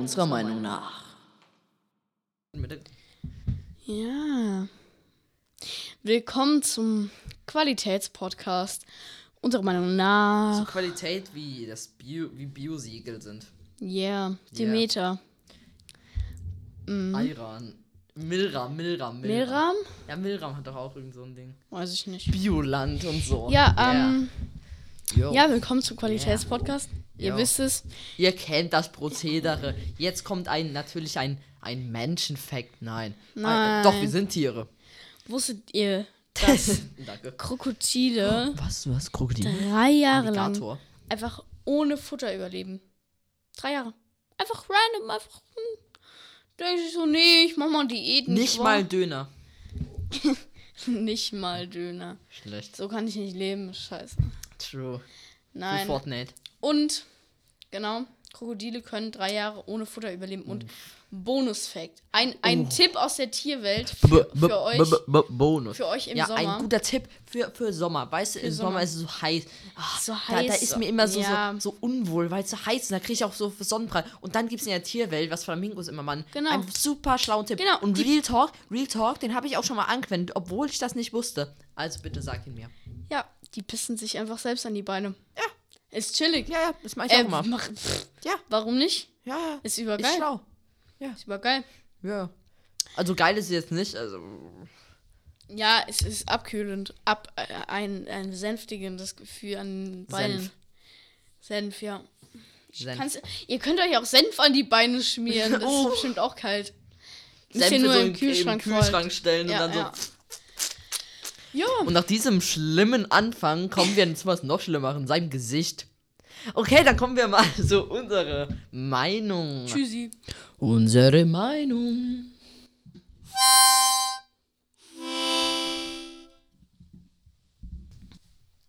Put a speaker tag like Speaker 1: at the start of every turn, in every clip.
Speaker 1: unserer Meinung nach.
Speaker 2: Ja. Willkommen zum Qualitätspodcast. Unserer Meinung
Speaker 1: So
Speaker 2: nach.
Speaker 1: Qualität wie das Bio, wie Biosiegel sind.
Speaker 2: Yeah. Demeter.
Speaker 1: Iran. Milram, Milram, Milram.
Speaker 2: Milram?
Speaker 1: Ja, Milram hat doch auch irgend so ein Ding.
Speaker 2: Weiß ich nicht.
Speaker 1: Bioland und so.
Speaker 2: Ja, ähm.
Speaker 1: Yo.
Speaker 2: Ja, willkommen zum Qualitätspodcast. Ihr wisst es.
Speaker 1: Ihr kennt das Prozedere. Jetzt kommt ein natürlich ein, ein Menschenfakt. Nein.
Speaker 2: Nein.
Speaker 1: Ein, doch, wir sind Tiere.
Speaker 2: Wusstet ihr, dass. Krokodile
Speaker 1: Was? Hast Krokodil?
Speaker 2: drei Jahre lang
Speaker 1: Alligator.
Speaker 2: einfach ohne Futter überleben? Drei Jahre. Einfach random, einfach. Hm. Denke ich so, nee, ich mach mal Diät.
Speaker 1: Nicht mal Döner.
Speaker 2: Nicht mal Döner.
Speaker 1: Schlecht.
Speaker 2: So kann ich nicht leben. Scheiße.
Speaker 1: True. Für
Speaker 2: Nein.
Speaker 1: Fortnite.
Speaker 2: Und, genau, Krokodile können drei Jahre ohne Futter überleben. Und Bonus-Fact. Ein, ein Tipp aus der Tierwelt für, für euch.
Speaker 1: Bonus.
Speaker 2: Für euch im
Speaker 1: ja,
Speaker 2: Sommer.
Speaker 1: ein guter Tipp für, für Sommer. Weißt du, im Sommer.
Speaker 2: Sommer.
Speaker 1: ist es so heiß. Ah,
Speaker 2: So
Speaker 1: Da, da
Speaker 2: heiß,
Speaker 1: ist mir immer so,
Speaker 2: ja.
Speaker 1: so, so unwohl, weil es so heiß ist. Da kriege ich auch so Sonnenbrand. Und dann gibt es in der Tierwelt, was Flamingos immer machen.
Speaker 2: Genau.
Speaker 1: Einen super schlauen Tipp.
Speaker 2: Genau,
Speaker 1: Und Real Talk, Real Talk, den habe ich auch schon mal angewendet, obwohl ich das nicht wusste. Also bitte sag ihn mir.
Speaker 2: Ja, die pissen sich einfach selbst an die Beine.
Speaker 1: Ja.
Speaker 2: Ist chillig.
Speaker 1: Ja, ja, das mache ich
Speaker 2: Äh,
Speaker 1: auch immer.
Speaker 2: mach, pff,
Speaker 1: Ja,
Speaker 2: warum nicht?
Speaker 1: ja, ja.
Speaker 2: Ist
Speaker 1: Ist
Speaker 2: übergeil.
Speaker 1: schlau.
Speaker 2: Ist übergeil.
Speaker 1: Ja. Also geil ist es jetzt nicht. Also.
Speaker 2: Ja, es ist abkühlend. Ab, äh, ein, ein sänftigendes Gefühl an den Beinen.
Speaker 1: Senf.
Speaker 2: Senf, ja.
Speaker 1: Senf.
Speaker 2: Kannst, ihr könnt euch auch Senf an die Beine schmieren. Das
Speaker 1: Oh.
Speaker 2: ist bestimmt auch kalt.
Speaker 1: Senf
Speaker 2: nur
Speaker 1: so
Speaker 2: im
Speaker 1: in-
Speaker 2: Kühlschrank,
Speaker 1: im Kühlschrank stellen
Speaker 2: Ja,
Speaker 1: und dann
Speaker 2: ja.
Speaker 1: so.
Speaker 2: Ja.
Speaker 1: Und nach diesem schlimmen Anfang kommen wir zu was noch Schlimmerem, seinem Gesicht. Okay, dann kommen wir mal zu unserer Meinung.
Speaker 2: Tschüssi.
Speaker 1: Unsere Meinung.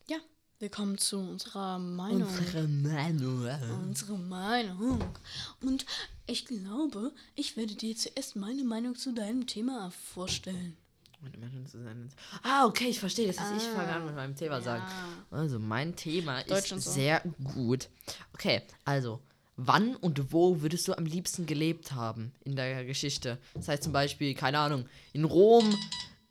Speaker 2: Ja, willkommen zu unserer Meinung.
Speaker 1: Unsere Meinung.
Speaker 2: Unsere Meinung. Und ich glaube, ich werde dir zuerst meine Meinung zu deinem Thema vorstellen.
Speaker 1: Meine Meinung zu sein. Ah, okay, ich verstehe. Das heißt, ich fange an mit meinem Thema sagen. Also, mein Thema
Speaker 2: Deutsch
Speaker 1: ist
Speaker 2: so.
Speaker 1: sehr gut. Okay, also, wann und wo würdest du am liebsten gelebt haben in der Geschichte? Das heißt zum Beispiel, keine Ahnung, in Rom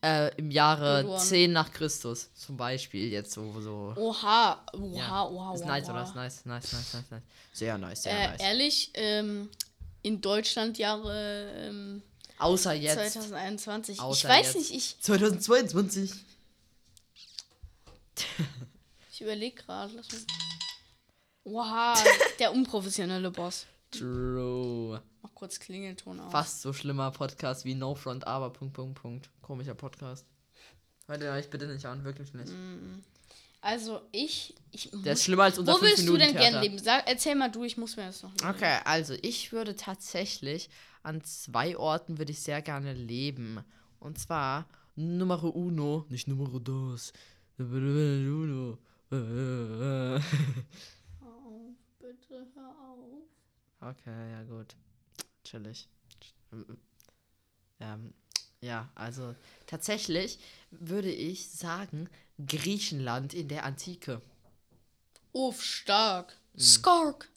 Speaker 1: äh, im Jahre
Speaker 2: Geboren.
Speaker 1: 10 nach Christus. Zum Beispiel jetzt so. so.
Speaker 2: Oha, oha,
Speaker 1: Ja,
Speaker 2: oha,
Speaker 1: ist
Speaker 2: oha.
Speaker 1: nice, oder? Ist nice, nice, nice, nice, nice. Sehr nice, sehr
Speaker 2: Äh,
Speaker 1: nice.
Speaker 2: ehrlich, ähm, in Deutschland Jahre ähm,
Speaker 1: Außer jetzt.
Speaker 2: 2021.
Speaker 1: Außer
Speaker 2: ich weiß
Speaker 1: jetzt.
Speaker 2: nicht, ich,
Speaker 1: 2022.
Speaker 2: ich überlege gerade. Lass mich. Oha, der unprofessionelle Boss.
Speaker 1: True.
Speaker 2: Mach kurz Klingelton auf.
Speaker 1: Fast so schlimmer Podcast wie No Front, aber Punkt, Punkt, Punkt. Komischer Podcast. Hört ihr euch bitte nicht an, wirklich nicht.
Speaker 2: Also ich, ich
Speaker 1: Der ist schlimmer als unser
Speaker 2: Wo
Speaker 1: 5
Speaker 2: willst du denn gern
Speaker 1: Theater.
Speaker 2: leben? Sag, erzähl mal du, ich muss mir das noch.
Speaker 1: Okay, also ich würde tatsächlich an zwei Orten würde ich sehr gerne leben. Und zwar Numero uno, nicht Numero dos. Uno.
Speaker 2: auf, bitte hör auf.
Speaker 1: Okay, ja gut. Chillig. Ähm, ja, also tatsächlich würde ich sagen Griechenland in der Antike.
Speaker 2: Uff, stark.
Speaker 1: Mhm.
Speaker 2: Skark.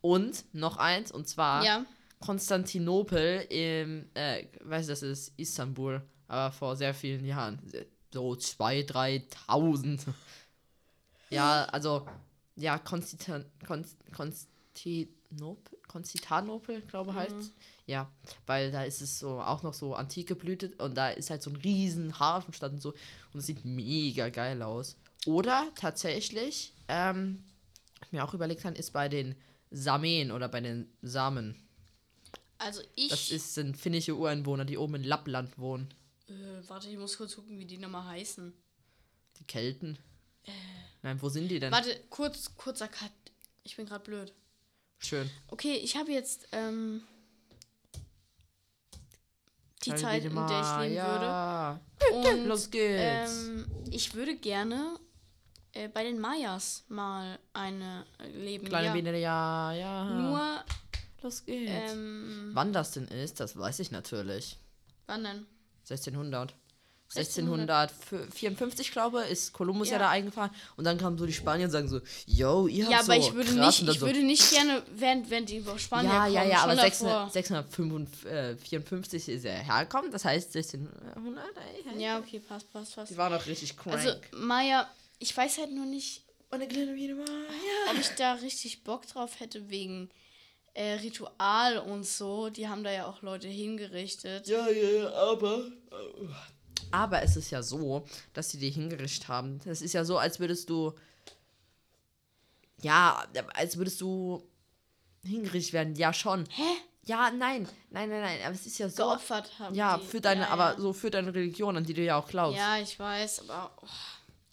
Speaker 1: Und noch eins, und zwar
Speaker 2: Ja.
Speaker 1: Konstantinopel im, äh, weiß das ist Istanbul, aber vor sehr vielen Jahren. So 2.000, 3.000. Ja, also, ja, Konstantin, Konst, Konstantinopel, Konstantinopel, glaube heißt Ja, weil da ist es so auch noch so antike Blüte und da ist halt so ein riesen Hafenstadt und so und es sieht mega geil aus. Oder tatsächlich, ähm, mir auch überlegt habe, ist bei den Samen oder bei den Samen.
Speaker 2: Also ich.
Speaker 1: Das ist, sind finnische Ureinwohner, die oben in Lappland wohnen.
Speaker 2: äh, warte, ich muss kurz gucken, wie die nochmal heißen.
Speaker 1: Die Kelten. Nein, wo sind die denn?
Speaker 2: Warte, kurz, kurzer Cut. Ich bin gerade blöd.
Speaker 1: Schön.
Speaker 2: Okay, ich habe jetzt ähm, die
Speaker 1: Dann
Speaker 2: Zeit, in der ich leben
Speaker 1: ja.
Speaker 2: würde. Und
Speaker 1: Los geht's.
Speaker 2: ähm, ich würde gerne äh, bei den Mayas mal eine äh, leben.
Speaker 1: Kleine
Speaker 2: ja.
Speaker 1: Biene, ja, ja.
Speaker 2: Nur,
Speaker 1: Los geht's.
Speaker 2: ähm,
Speaker 1: Wann das denn ist, das weiß ich natürlich.
Speaker 2: wann denn?
Speaker 1: 1600. 1654, glaube ich, ist Kolumbus ja.
Speaker 2: Ja.
Speaker 1: da eingefahren. Und dann kamen so die Spanier und sagen so, yo, ihr habt
Speaker 2: Ja,
Speaker 1: so
Speaker 2: aber ich würde nicht, ich
Speaker 1: so,
Speaker 2: würde nicht gerne, während, während die über Spanien
Speaker 1: ja,
Speaker 2: kommen,
Speaker 1: ja, ja, aber
Speaker 2: davor.
Speaker 1: 600 654 ist er hergekommen, das heißt 1600. ey,
Speaker 2: Ja, okay, passt, passt, passt.
Speaker 1: Die waren auch richtig crank.
Speaker 2: Also, Maya, ich weiß halt nur nicht,
Speaker 1: Meine kleine Biene Maya.
Speaker 2: ob ich da richtig Bock drauf hätte wegen äh, Ritual und so. Die haben da ja auch Leute hingerichtet.
Speaker 1: Ja, ja, ja, aber. Aber es ist ja so, dass sie die hingerichtet haben. Das ist ja so, als würdest du. Ja, als würdest du hingerichtet werden. Ja, schon.
Speaker 2: Hä?
Speaker 1: Ja, nein. Nein, nein, nein. Aber es ist ja so.
Speaker 2: Geopfert haben
Speaker 1: Ja,
Speaker 2: die.
Speaker 1: für deine,
Speaker 2: ja,
Speaker 1: aber
Speaker 2: ja.
Speaker 1: so für deine Religion, an die du ja auch glaubst.
Speaker 2: Ja, ich weiß, aber oh,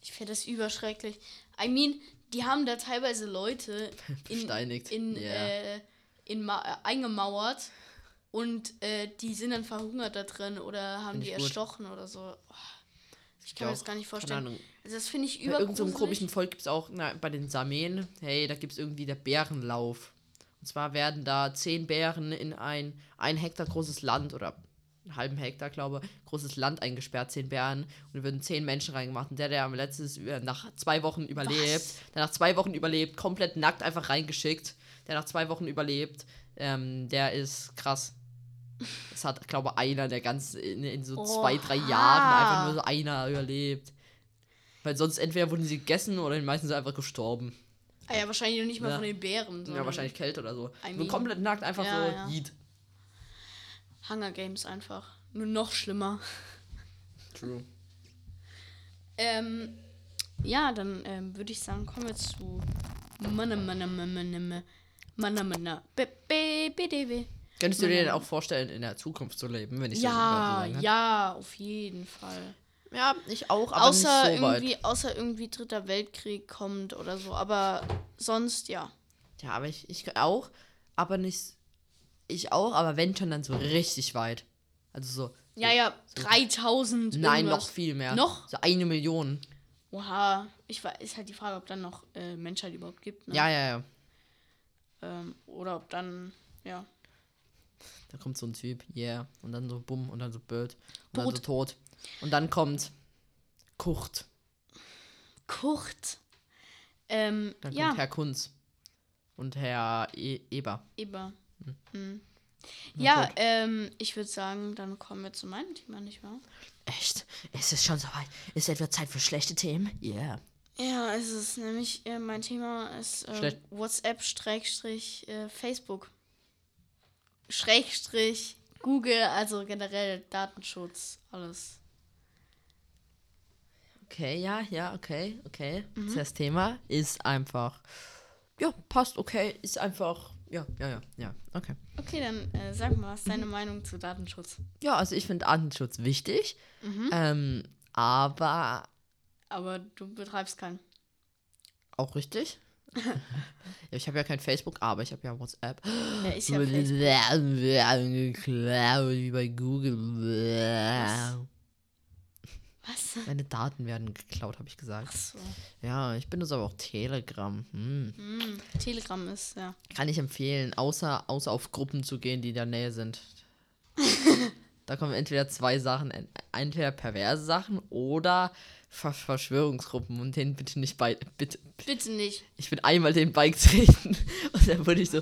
Speaker 2: ich finde das überschrecklich. I mean, die haben da teilweise Leute in,
Speaker 1: Besteinigt.
Speaker 2: in,
Speaker 1: Ja.
Speaker 2: äh, in Ma äh, eingemauert und äh, die sind dann verhungert da drin oder haben die
Speaker 1: gut.
Speaker 2: erstochen oder so. Oh, ich kann mir das gar nicht vorstellen. Also das finde ich
Speaker 1: Bei irgendeinem so komischen Volk gibt es auch, na, bei den Samen, hey, da gibt es irgendwie der Bärenlauf. Und zwar werden da zehn Bären in ein ein Hektar großes Land oder einen halben Hektar, glaube ich, großes Land eingesperrt, zehn Bären. Und da würden zehn Menschen reingemacht. Und der, der am letztes äh, nach zwei Wochen überlebt,
Speaker 2: Was?
Speaker 1: der nach zwei Wochen überlebt, komplett nackt einfach reingeschickt, der nach zwei Wochen überlebt, ähm, der ist krass. Das hat, glaube ich, einer, der ganz in, in so zwei, drei
Speaker 2: Oha.
Speaker 1: Jahren einfach nur so einer überlebt. Weil sonst entweder wurden sie gegessen oder die meisten sind einfach gestorben.
Speaker 2: Ah ja, wahrscheinlich noch nicht mal
Speaker 1: Ja.
Speaker 2: von den Bären.
Speaker 1: Ja, wahrscheinlich Kälte oder so.
Speaker 2: I
Speaker 1: Nur
Speaker 2: mean-
Speaker 1: komplett nackt, einfach
Speaker 2: Ja,
Speaker 1: so
Speaker 2: ja.
Speaker 1: Yeet.
Speaker 2: Hunger Games einfach. Nur noch schlimmer.
Speaker 1: True.
Speaker 2: Ähm, ja, dann ähm, würde ich sagen, kommen wir zu Manna Manna Manna Manna Manna Manna Be- Be- BDW.
Speaker 1: Könntest du dir denn auch vorstellen, in der Zukunft zu leben, wenn ich so
Speaker 2: Ja,
Speaker 1: so sagen
Speaker 2: ja, auf jeden Fall.
Speaker 1: Ja, ich auch, aber
Speaker 2: Außer
Speaker 1: nicht so weit.
Speaker 2: irgendwie, außer irgendwie Dritter Weltkrieg kommt oder so. Aber sonst ja.
Speaker 1: Ja, aber ich, ich auch, aber nicht. Ich auch, aber wenn schon dann so richtig weit. Also so.
Speaker 2: Ja, ja, 3000.
Speaker 1: Nein,
Speaker 2: irgendwas.
Speaker 1: noch viel mehr.
Speaker 2: Noch?
Speaker 1: So eine Million.
Speaker 2: Oha. Ich weiß, ist halt die Frage, ob dann noch äh, Menschheit überhaupt gibt. Ne?
Speaker 1: Ja, ja, ja.
Speaker 2: Ähm, oder ob dann, ja.
Speaker 1: Da kommt so ein Typ, yeah. Und dann so bumm und dann so Bird. Und dann
Speaker 2: Tot.
Speaker 1: so tot. Und dann kommt Kurt.
Speaker 2: Kurt. Ähm,
Speaker 1: Dann
Speaker 2: ja.
Speaker 1: kommt Herr Kunz. Und Herr e Eber.
Speaker 2: Eber. Hm.
Speaker 1: Na
Speaker 2: Ja, ähm, ich würde sagen, dann kommen wir zu meinem Thema, nicht wahr?
Speaker 1: Echt? Ist es schon soweit? Ist etwa Zeit für schlechte Themen? Yeah.
Speaker 2: Ja, es ist nämlich, äh, mein Thema ist äh, Schrägstrich äh, Facebook. Schrägstrich Google, also generell Datenschutz, alles.
Speaker 1: Okay, ja, ja, okay, okay.
Speaker 2: Mhm.
Speaker 1: Das Thema ist einfach. Ja, passt, okay. Ist einfach. Ja, ja, ja, ja, okay.
Speaker 2: Okay, dann äh, sag mal, was ist
Speaker 1: Mhm.
Speaker 2: deine Meinung zu Datenschutz?
Speaker 1: Ja, also ich finde Datenschutz wichtig.
Speaker 2: Mhm.
Speaker 1: Ähm, aber
Speaker 2: Aber du betreibst keinen.
Speaker 1: auch richtig. ich habe ja kein Facebook, aber ich habe ja WhatsApp.
Speaker 2: Ja, Facebook.
Speaker 1: Geklaut, wie bei Google.
Speaker 2: Was?
Speaker 1: Meine Daten werden geklaut, habe ich gesagt.
Speaker 2: Ach so.
Speaker 1: Ja, ich benutze aber auch Telegram. Hm.
Speaker 2: Hm, Telegram ist, ja.
Speaker 1: Kann ich empfehlen, außer, außer auf Gruppen zu gehen, die in der Nähe sind. da kommen entweder zwei Sachen, en- entweder perverse Sachen oder Ver Verschwörungsgruppen und denen bitte nicht bei. Bitte.
Speaker 2: Bitte nicht.
Speaker 1: Ich bin einmal den Bike treten und dann wurde ich so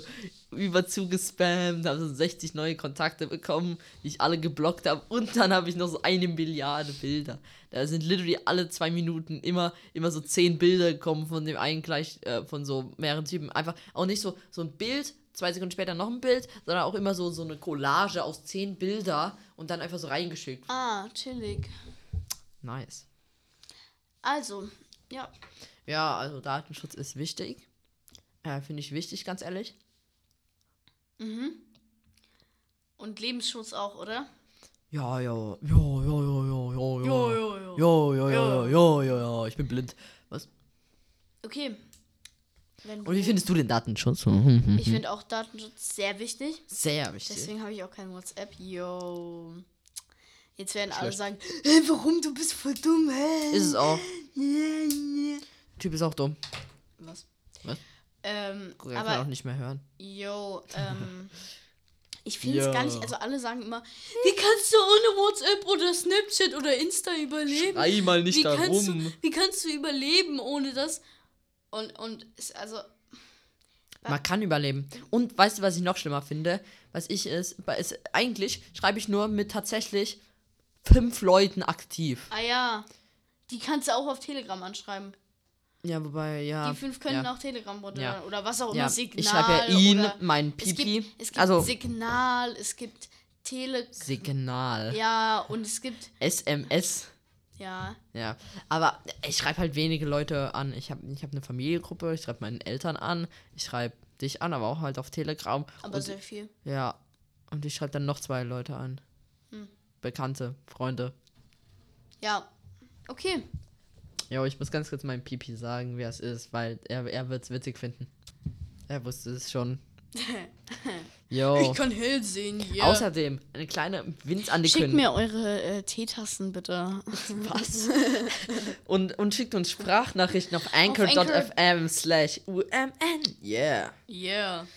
Speaker 1: über zugespammt, habe so 60 neue Kontakte bekommen, die ich alle geblockt habe und dann habe ich noch so eine Milliarde Bilder. Da sind literally alle zwei Minuten immer, immer so zehn Bilder gekommen von dem einen gleich, äh, von so mehreren Typen. Einfach auch nicht so, so ein Bild, zwei Sekunden später noch ein Bild, sondern auch immer so, so eine Collage aus zehn Bilder und dann einfach so reingeschickt.
Speaker 2: Ah, chillig.
Speaker 1: Nice.
Speaker 2: Also, ja.
Speaker 1: Ja, also Datenschutz ist wichtig. Äh, Finde ich wichtig, ganz ehrlich.
Speaker 2: Mhm. Und Lebensschutz auch, oder?
Speaker 1: Ja, ja, ja, ja, ja, ja, ja, ja. Ja, ja, ja, ja, ja, ja, ich bin blind. Was?
Speaker 2: Okay.
Speaker 1: Und wie findest du den Datenschutz? Mhm.
Speaker 2: ich finde auch Datenschutz sehr wichtig.
Speaker 1: Sehr wichtig.
Speaker 2: Deswegen habe ich auch kein WhatsApp. Yo. Jetzt werden alle
Speaker 1: Schlecht.
Speaker 2: sagen, "Hä, warum du bist voll dumm, hä?
Speaker 1: Ist es auch. Typ ist auch dumm.
Speaker 2: Was?
Speaker 1: Was?
Speaker 2: Ähm,
Speaker 1: Guck, er kann auch
Speaker 2: aber,
Speaker 1: nicht mehr hören.
Speaker 2: yo, ähm, Ich finde es gar nicht, also alle sagen immer, wie kannst du ohne WhatsApp oder Snapchat oder Insta überleben?
Speaker 1: Schrei mal nicht
Speaker 2: wie
Speaker 1: da
Speaker 2: kannst
Speaker 1: rum.
Speaker 2: Du, wie kannst du überleben ohne das? Und, und ist also,
Speaker 1: Man kann überleben. Und weißt du, was ich noch schlimmer finde? Was ich ist, ist eigentlich schreibe ich nur mit tatsächlich fünf Leuten aktiv.
Speaker 2: ah ja, die kannst du auch auf Telegram anschreiben.
Speaker 1: Ja, wobei, ja.
Speaker 2: Die fünf können
Speaker 1: ja.
Speaker 2: auch Telegram oder,
Speaker 1: Ja.
Speaker 2: oder was auch immer,
Speaker 1: Ja,
Speaker 2: Signal.
Speaker 1: ich schreibe ja ihn,
Speaker 2: oder
Speaker 1: meinen
Speaker 2: es
Speaker 1: Pipi.
Speaker 2: gibt, es gibt
Speaker 1: also
Speaker 2: Signal, es gibt Tele...
Speaker 1: Signal.
Speaker 2: Ja, und es gibt,
Speaker 1: SMS.
Speaker 2: ja,
Speaker 1: Ja, aber ich schreibe halt wenige Leute an. Ich habe ich hab eine Familiengruppe, ich schreibe meinen Eltern an, ich schreibe dich an, aber auch halt auf Telegram.
Speaker 2: aber
Speaker 1: und,
Speaker 2: sehr viel.
Speaker 1: ja, und ich schreibe dann noch zwei Leute an. Bekannte, Freunde.
Speaker 2: Ja, okay.
Speaker 1: Jo, ich muss ganz kurz meinem Pipi sagen, wer es ist, weil er, er wird es witzig finden. Er wusste es schon. Jo.
Speaker 2: kann hell sehen hier.
Speaker 1: Außerdem eine kleine
Speaker 2: Schickt
Speaker 1: Winzankündigung.
Speaker 2: mir eure äh, Teetassen bitte.
Speaker 1: Was? und, und schickt uns Sprachnachrichten auf
Speaker 2: Anchor.
Speaker 1: anchor.fm slash umn. Yeah.
Speaker 2: Yeah.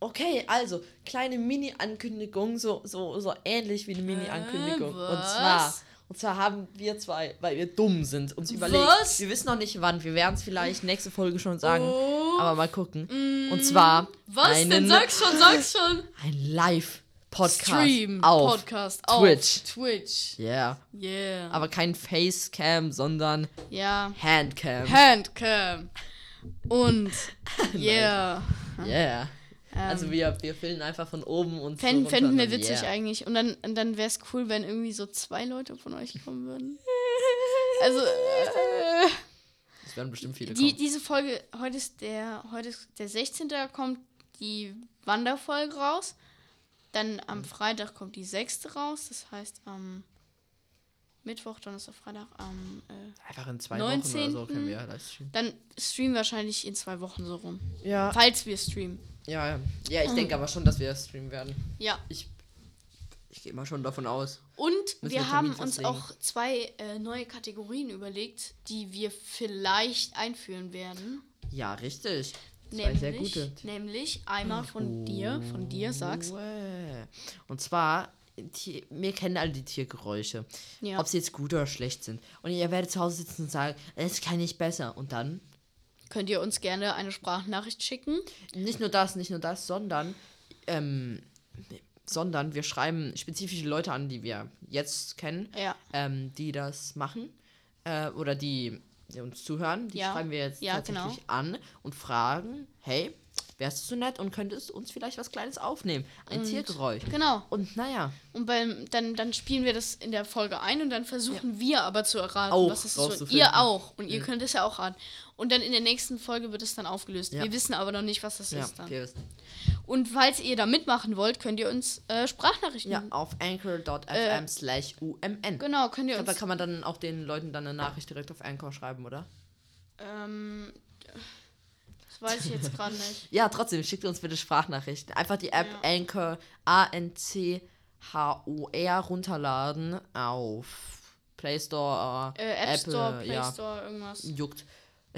Speaker 1: Okay, also, kleine Mini-Ankündigung, so, so, so ähnlich wie eine Mini-Ankündigung. und
Speaker 2: was?
Speaker 1: zwar, und zwar haben wir zwei, weil wir dumm sind, uns überlegt.
Speaker 2: Was?
Speaker 1: Wir wissen noch nicht wann, wir werden es vielleicht nächste Folge schon sagen,
Speaker 2: Oh.
Speaker 1: aber mal gucken. und zwar
Speaker 2: Was
Speaker 1: einen,
Speaker 2: denn? Sag's schon, sag's schon.
Speaker 1: ein Live-Podcast
Speaker 2: Stream,
Speaker 1: auf
Speaker 2: Podcast
Speaker 1: Twitch.
Speaker 2: auf Twitch.
Speaker 1: Yeah.
Speaker 2: Yeah.
Speaker 1: Aber kein Facecam, sondern
Speaker 2: ja.
Speaker 1: Handcam.
Speaker 2: Handcam. Und yeah.
Speaker 1: yeah. Also wir, wir filmen einfach von oben und
Speaker 2: Fänden,
Speaker 1: so
Speaker 2: fänden wir
Speaker 1: und dann
Speaker 2: witzig
Speaker 1: yeah.
Speaker 2: eigentlich. Und dann, und dann wäre es cool, wenn irgendwie so zwei Leute von euch kommen würden. Also, äh,
Speaker 1: Es werden bestimmt viele
Speaker 2: die,
Speaker 1: kommen.
Speaker 2: diese Folge, heute ist der, heute ist der 16. Da kommt die Wanderfolge raus. Dann
Speaker 1: Mhm.
Speaker 2: am Freitag kommt die sechste raus. Das heißt am Mittwoch, Donnerstag, Freitag, am äh,
Speaker 1: Einfach in zwei Wochen oder so
Speaker 2: 19..
Speaker 1: können wir live streamen.
Speaker 2: dann streamen wir wahrscheinlich in zwei Wochen so rum.
Speaker 1: Ja.
Speaker 2: Falls wir streamen.
Speaker 1: Ja, ja. Ich denke aber schon, dass wir streamen werden.
Speaker 2: Ja.
Speaker 1: Ich, ich gehe mal schon davon aus.
Speaker 2: Und
Speaker 1: wir
Speaker 2: wir haben uns
Speaker 1: festlegen.
Speaker 2: auch zwei äh, neue Kategorien überlegt, die wir vielleicht einführen werden.
Speaker 1: Ja, richtig. Zwei
Speaker 2: Nämlich,
Speaker 1: sehr gute.
Speaker 2: nämlich einmal von dir, von dir sagst.
Speaker 1: Uäh. Und zwar, Tier, wir kennen alle die Tiergeräusche.
Speaker 2: Ja.
Speaker 1: Ob sie jetzt gut oder schlecht sind. Und ihr werdet zu Hause sitzen und sagen, es kann nicht besser. Und dann,
Speaker 2: Könnt ihr uns gerne eine Sprachnachricht schicken?
Speaker 1: nicht nur das, nicht nur das, sondern, ähm, sondern wir schreiben spezifische Leute an, die wir jetzt kennen.
Speaker 2: Ja.
Speaker 1: ähm, die das machen äh, oder die, die uns zuhören, die
Speaker 2: Ja.
Speaker 1: schreiben wir jetzt
Speaker 2: Ja,
Speaker 1: tatsächlich
Speaker 2: genau.
Speaker 1: an und fragen, hey, wärst du so nett und könntest uns vielleicht was Kleines aufnehmen? Ein Tiergeräusch.
Speaker 2: Genau.
Speaker 1: Und naja,
Speaker 2: Und beim, dann, dann spielen wir das in der Folge ein und dann versuchen wir aber zu erraten,
Speaker 1: Auch
Speaker 2: was es ist. Und ihr auch. Und ihr könnt es ja auch raten. Und dann in der nächsten Folge wird es dann aufgelöst.
Speaker 1: Ja.
Speaker 2: Wir wissen aber noch nicht, was das
Speaker 1: ja,
Speaker 2: ist dann.
Speaker 1: wir wissen.
Speaker 2: Und falls ihr da mitmachen wollt, könnt ihr uns äh, Sprachnachrichten.
Speaker 1: Ja, auf anchor.fm
Speaker 2: Äh,
Speaker 1: slash umn.
Speaker 2: Genau, könnt ihr
Speaker 1: Ich glaube, da
Speaker 2: uns.
Speaker 1: kann man dann auch den Leuten dann eine Nachricht direkt auf Anchor schreiben, oder?
Speaker 2: Ähm, das weiß ich jetzt gerade nicht.
Speaker 1: Ja, trotzdem, schickt uns bitte Sprachnachrichten. Einfach die App
Speaker 2: Ja.
Speaker 1: Anchor A-N-C-H-O-R runterladen auf Play Store,
Speaker 2: Äh, App
Speaker 1: Apple,
Speaker 2: Store, Play
Speaker 1: ja.
Speaker 2: Store, irgendwas.
Speaker 1: juckt.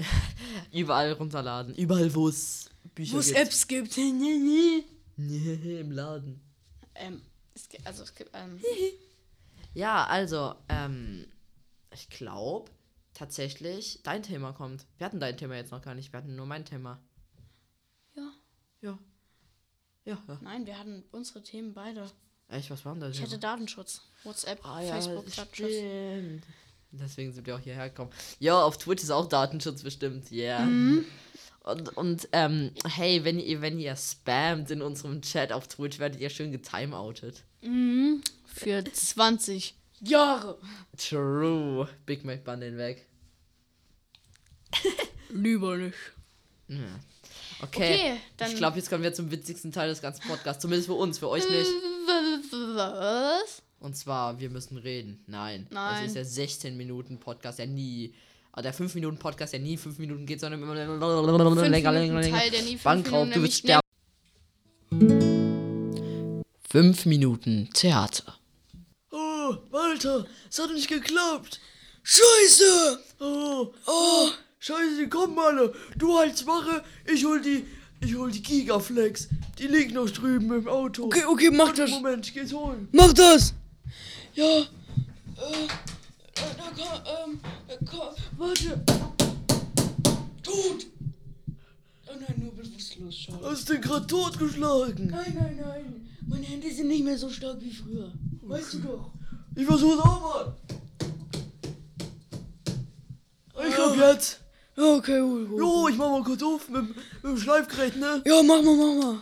Speaker 1: Überall runterladen. Überall, wo es Bücher gibt.
Speaker 2: gibt.
Speaker 1: Nee, Im Laden.
Speaker 2: ähm, es gibt, also es gibt, ähm,
Speaker 1: Ja, also, ähm, ich glaube tatsächlich, dein Thema kommt. Wir hatten dein Thema jetzt noch gar nicht, wir hatten nur mein Thema.
Speaker 2: ja.
Speaker 1: Ja. Ja, ja.
Speaker 2: Nein, wir hatten unsere Themen beide.
Speaker 1: Echt, was war denn das?
Speaker 2: Ich hätte Datenschutz. WhatsApp,
Speaker 1: Ah, ja,
Speaker 2: Facebook, Datenschutz.
Speaker 1: stimmt. Deswegen sind wir auch hierher gekommen. Ja, auf Twitch ist auch Datenschutz bestimmt, yeah.
Speaker 2: Mhm.
Speaker 1: Und, und ähm, hey, wenn ihr, wenn ihr spammt in unserem Chat auf Twitch, werdet ihr schön getimeoutet.
Speaker 2: Mhm. Für 20 Jahre.
Speaker 1: True. Big Mac Bundle weg.
Speaker 2: Lieber nicht.
Speaker 1: Ja. Okay,
Speaker 2: Okay,
Speaker 1: ich glaube, jetzt kommen wir zum witzigsten Teil des ganzen Podcasts. Zumindest für uns, für euch nicht.
Speaker 2: Was?
Speaker 1: Und zwar, wir müssen reden. Nein.
Speaker 2: Nein.
Speaker 1: Das ist der 16 Minuten Podcast, der nie. ah, Der 5 Minuten Podcast, der nie 5 Minuten geht, sondern immer
Speaker 2: Fünf
Speaker 1: länger, länger,
Speaker 2: Minuten
Speaker 1: länger.
Speaker 2: Teil, der nie fünf
Speaker 1: Bankraub,
Speaker 2: Minuten
Speaker 1: du wirst sterben. 5 Minuten Theater.
Speaker 3: Oh, Walter, es hat nicht geklappt. Scheiße! Oh, oh, scheiße, komm, Mann. Du halt's Wache, ich hol die
Speaker 1: Ich hol die Gigaflex. Die liegt noch drüben im Auto.
Speaker 3: Okay, okay, mach
Speaker 1: Warte,
Speaker 3: das.
Speaker 1: Moment, ich geh's holen.
Speaker 3: Mach das! Ja. Äh, da, da kann, ähm, da kann, warte. Tot! Oh nein, nur bewusstlos, schade.
Speaker 1: Hast du den gerade totgeschlagen?
Speaker 3: Nein, nein, nein. Meine Hände sind nicht mehr so stark wie früher. Weißt du doch.
Speaker 1: Ich versuch's auch mal. Ich komm jetzt.
Speaker 3: Ja, okay, hol, hol.
Speaker 1: Jo, ich mach mal kurz auf mit, dem- mit dem Schleifgerät, ne?
Speaker 3: Ja, mach mal, mach mal.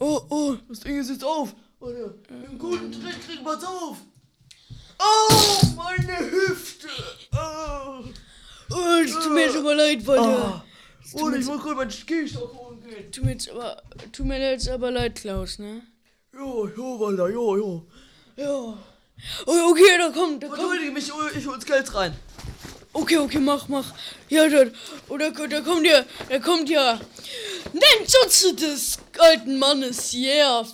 Speaker 3: Oh, oh.
Speaker 1: Das Ding ist jetzt auf. Mit dem guten Trick kriegen wir's auf. Oh, meine Hüfte. Oh.
Speaker 3: Oh, es tut mir jetzt aber leid, Walter.
Speaker 1: Oh. Und ich muss kurz meinen Gehstock holen gehen.
Speaker 3: Tut mir jetzt aber, tut mir jetzt aber leid, Klaus, ne?
Speaker 1: Jo, jo, Walter, jo, jo.
Speaker 3: Ja. Oh, okay, da kommt, da kommt.
Speaker 1: Mich, ich hol's Geld rein.
Speaker 3: Okay, okay, mach, mach. Ja, da, oder da kommt ja, da kommt ja. Nennt Schutze des alten Mannes, yeah.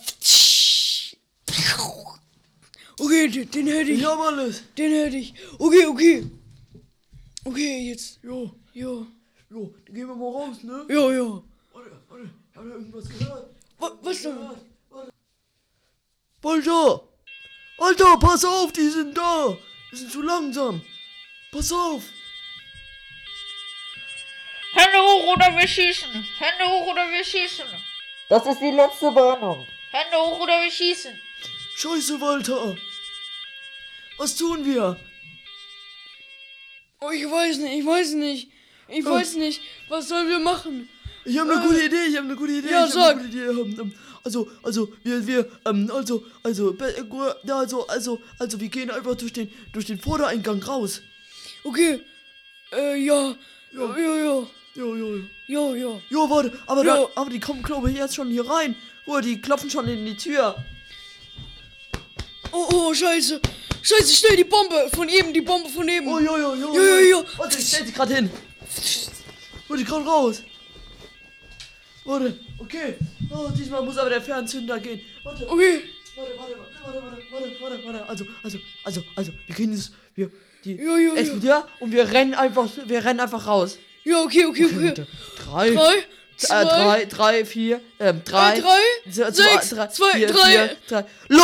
Speaker 3: Okay, den, den hätte ich,
Speaker 1: Ich hab alles.
Speaker 3: den hätte ich. Okay, okay. Okay, jetzt.
Speaker 1: Jo,
Speaker 3: Jo,
Speaker 1: jo, dann gehen wir mal raus, ne?
Speaker 3: jo, jo.
Speaker 1: Warte, warte, ich hab da irgendwas gehört.
Speaker 3: Was, was denn?
Speaker 1: Walter! Walter, pass auf, die sind da! Die sind zu langsam! Pass auf!
Speaker 4: Hände hoch oder wir schießen. Hände hoch oder wir schießen.
Speaker 5: Das ist die letzte Warnung.
Speaker 4: Hände hoch oder wir schießen.
Speaker 1: Scheiße, Walter! Was tun wir?
Speaker 3: Oh, ich weiß nicht, ich weiß nicht. Ich weiß nicht, was sollen wir machen?
Speaker 1: Ich habe eine gute Idee, ich habe eine gute Idee.
Speaker 3: Ja,
Speaker 1: ich
Speaker 3: sag.
Speaker 1: Hab eine gute Idee. Ähm, ähm, Also, also, wir, wir, ähm, also, also, äh, also, also, also, wir gehen einfach durch den, durch den Vordereingang raus.
Speaker 3: Okay, äh, ja. Jo, jo, jo.
Speaker 1: Jo, jo, jo.
Speaker 3: Jo, jo.
Speaker 1: Jo, warte, aber,
Speaker 3: Ja.
Speaker 1: Da, aber die kommen, glaube ich, jetzt schon hier rein. Oh, die klopfen schon in die Tür.
Speaker 3: Oh, oh, scheiße. Scheiße, schnell die Bombe. Von eben, die Bombe von eben.
Speaker 1: Oh, jo, jo, jo.
Speaker 3: Jo, jo, jo.
Speaker 1: Warte, ich stell sie gerade hin. Warte, ich komm raus. Warte, okay. Oh, diesmal muss aber der Fernzünder gehen. Warte,
Speaker 3: Okay.
Speaker 1: warte, warte, warte, warte, warte, warte, warte. Also, also, also, also, wir gehen jetzt, wir, die
Speaker 3: Jo, jo, jo.
Speaker 1: explodieren und wir rennen einfach, wir rennen einfach raus.
Speaker 3: Ja, okay, okay, okay.
Speaker 1: Warte, drei,
Speaker 3: Drei,
Speaker 1: äh,
Speaker 3: zwei,
Speaker 1: drei, drei, vier, ähm, drei,
Speaker 3: äh, drei,
Speaker 1: z-
Speaker 3: sechs,
Speaker 1: drei,
Speaker 3: zwei,
Speaker 1: vier,
Speaker 3: drei.
Speaker 1: vier, drei. Los!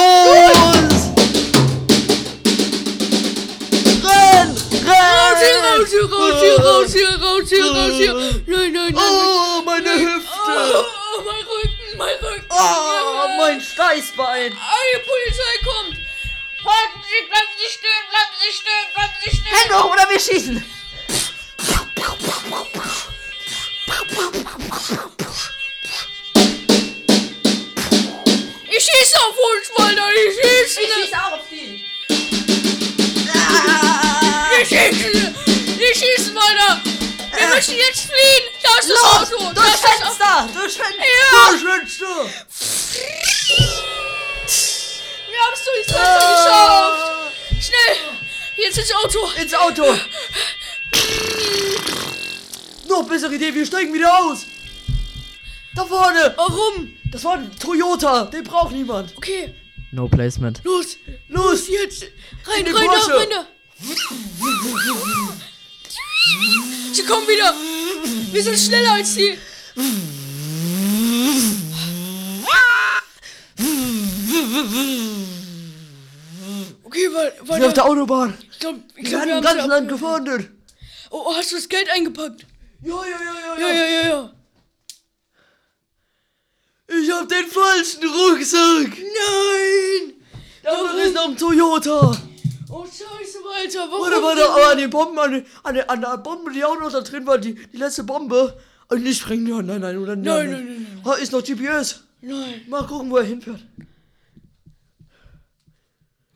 Speaker 1: Renn!
Speaker 3: Raus hier,
Speaker 1: Renn!
Speaker 3: raus hier, raus hier, raus hier, raus hier, raus hier. Nein, nein, nein.
Speaker 1: Oh, meine Hüfte!
Speaker 3: Oh, oh, mein Rücken, mein Rücken.
Speaker 1: Oh, mein Steißbein!
Speaker 3: Die Polizei kommt.
Speaker 4: Halten Sie, bleiben Sie stehen, bleiben Sie stehen, bleiben Sie stehen.
Speaker 1: Hände hoch oder wir schießen!
Speaker 3: Ich schieße auf uns, Walter, ich schieße.
Speaker 6: auch auf die.
Speaker 3: Wir schießen. Wir schießen, Walter. Wir müssen jetzt fliehen. Da ist das Auto. Das Auto.
Speaker 1: Fenster! Durch Fenster!
Speaker 3: Ja.
Speaker 1: Durch Fenster!
Speaker 3: Wir haben es durchs Fenster geschafft. Schnell. Jetzt ins Auto.
Speaker 1: Ins Auto! Noch bessere Idee, wir steigen wieder aus! Da vorne!
Speaker 3: Warum?
Speaker 1: Das war ein Toyota, den braucht niemand.
Speaker 3: Okay,
Speaker 6: No placement.
Speaker 3: los.
Speaker 1: Los!
Speaker 3: Jetzt. Rein, rein da, rein da. Sie kommen wieder. Wir sind schneller als sie. Okay, weil, weil
Speaker 1: Wir auf der Autobahn.
Speaker 3: ich glaube, ich glaub, wir
Speaker 1: im
Speaker 3: haben
Speaker 1: ganzen Land gefahndet.
Speaker 3: Oh, oh, hast du das Geld eingepackt?
Speaker 1: Ja, ja, ja,
Speaker 3: Ja, ja, ja, ja.
Speaker 1: Ich hab den falschen Rucksack.
Speaker 3: Nein!
Speaker 1: Da ist noch ein Toyota.
Speaker 3: Oh, scheiße, Walter. Warum?
Speaker 1: Warte, warte, aber an den Bomben, an, den- an, der, an der Bombe, die auch noch da drin war, die, die letzte Bombe. Und nicht sprengen, ja, nein, nein, oder?
Speaker 3: Nein, nein, nein,
Speaker 1: Ah, ist noch GPS.
Speaker 3: Nein.
Speaker 1: Mal gucken, wo er hinfährt.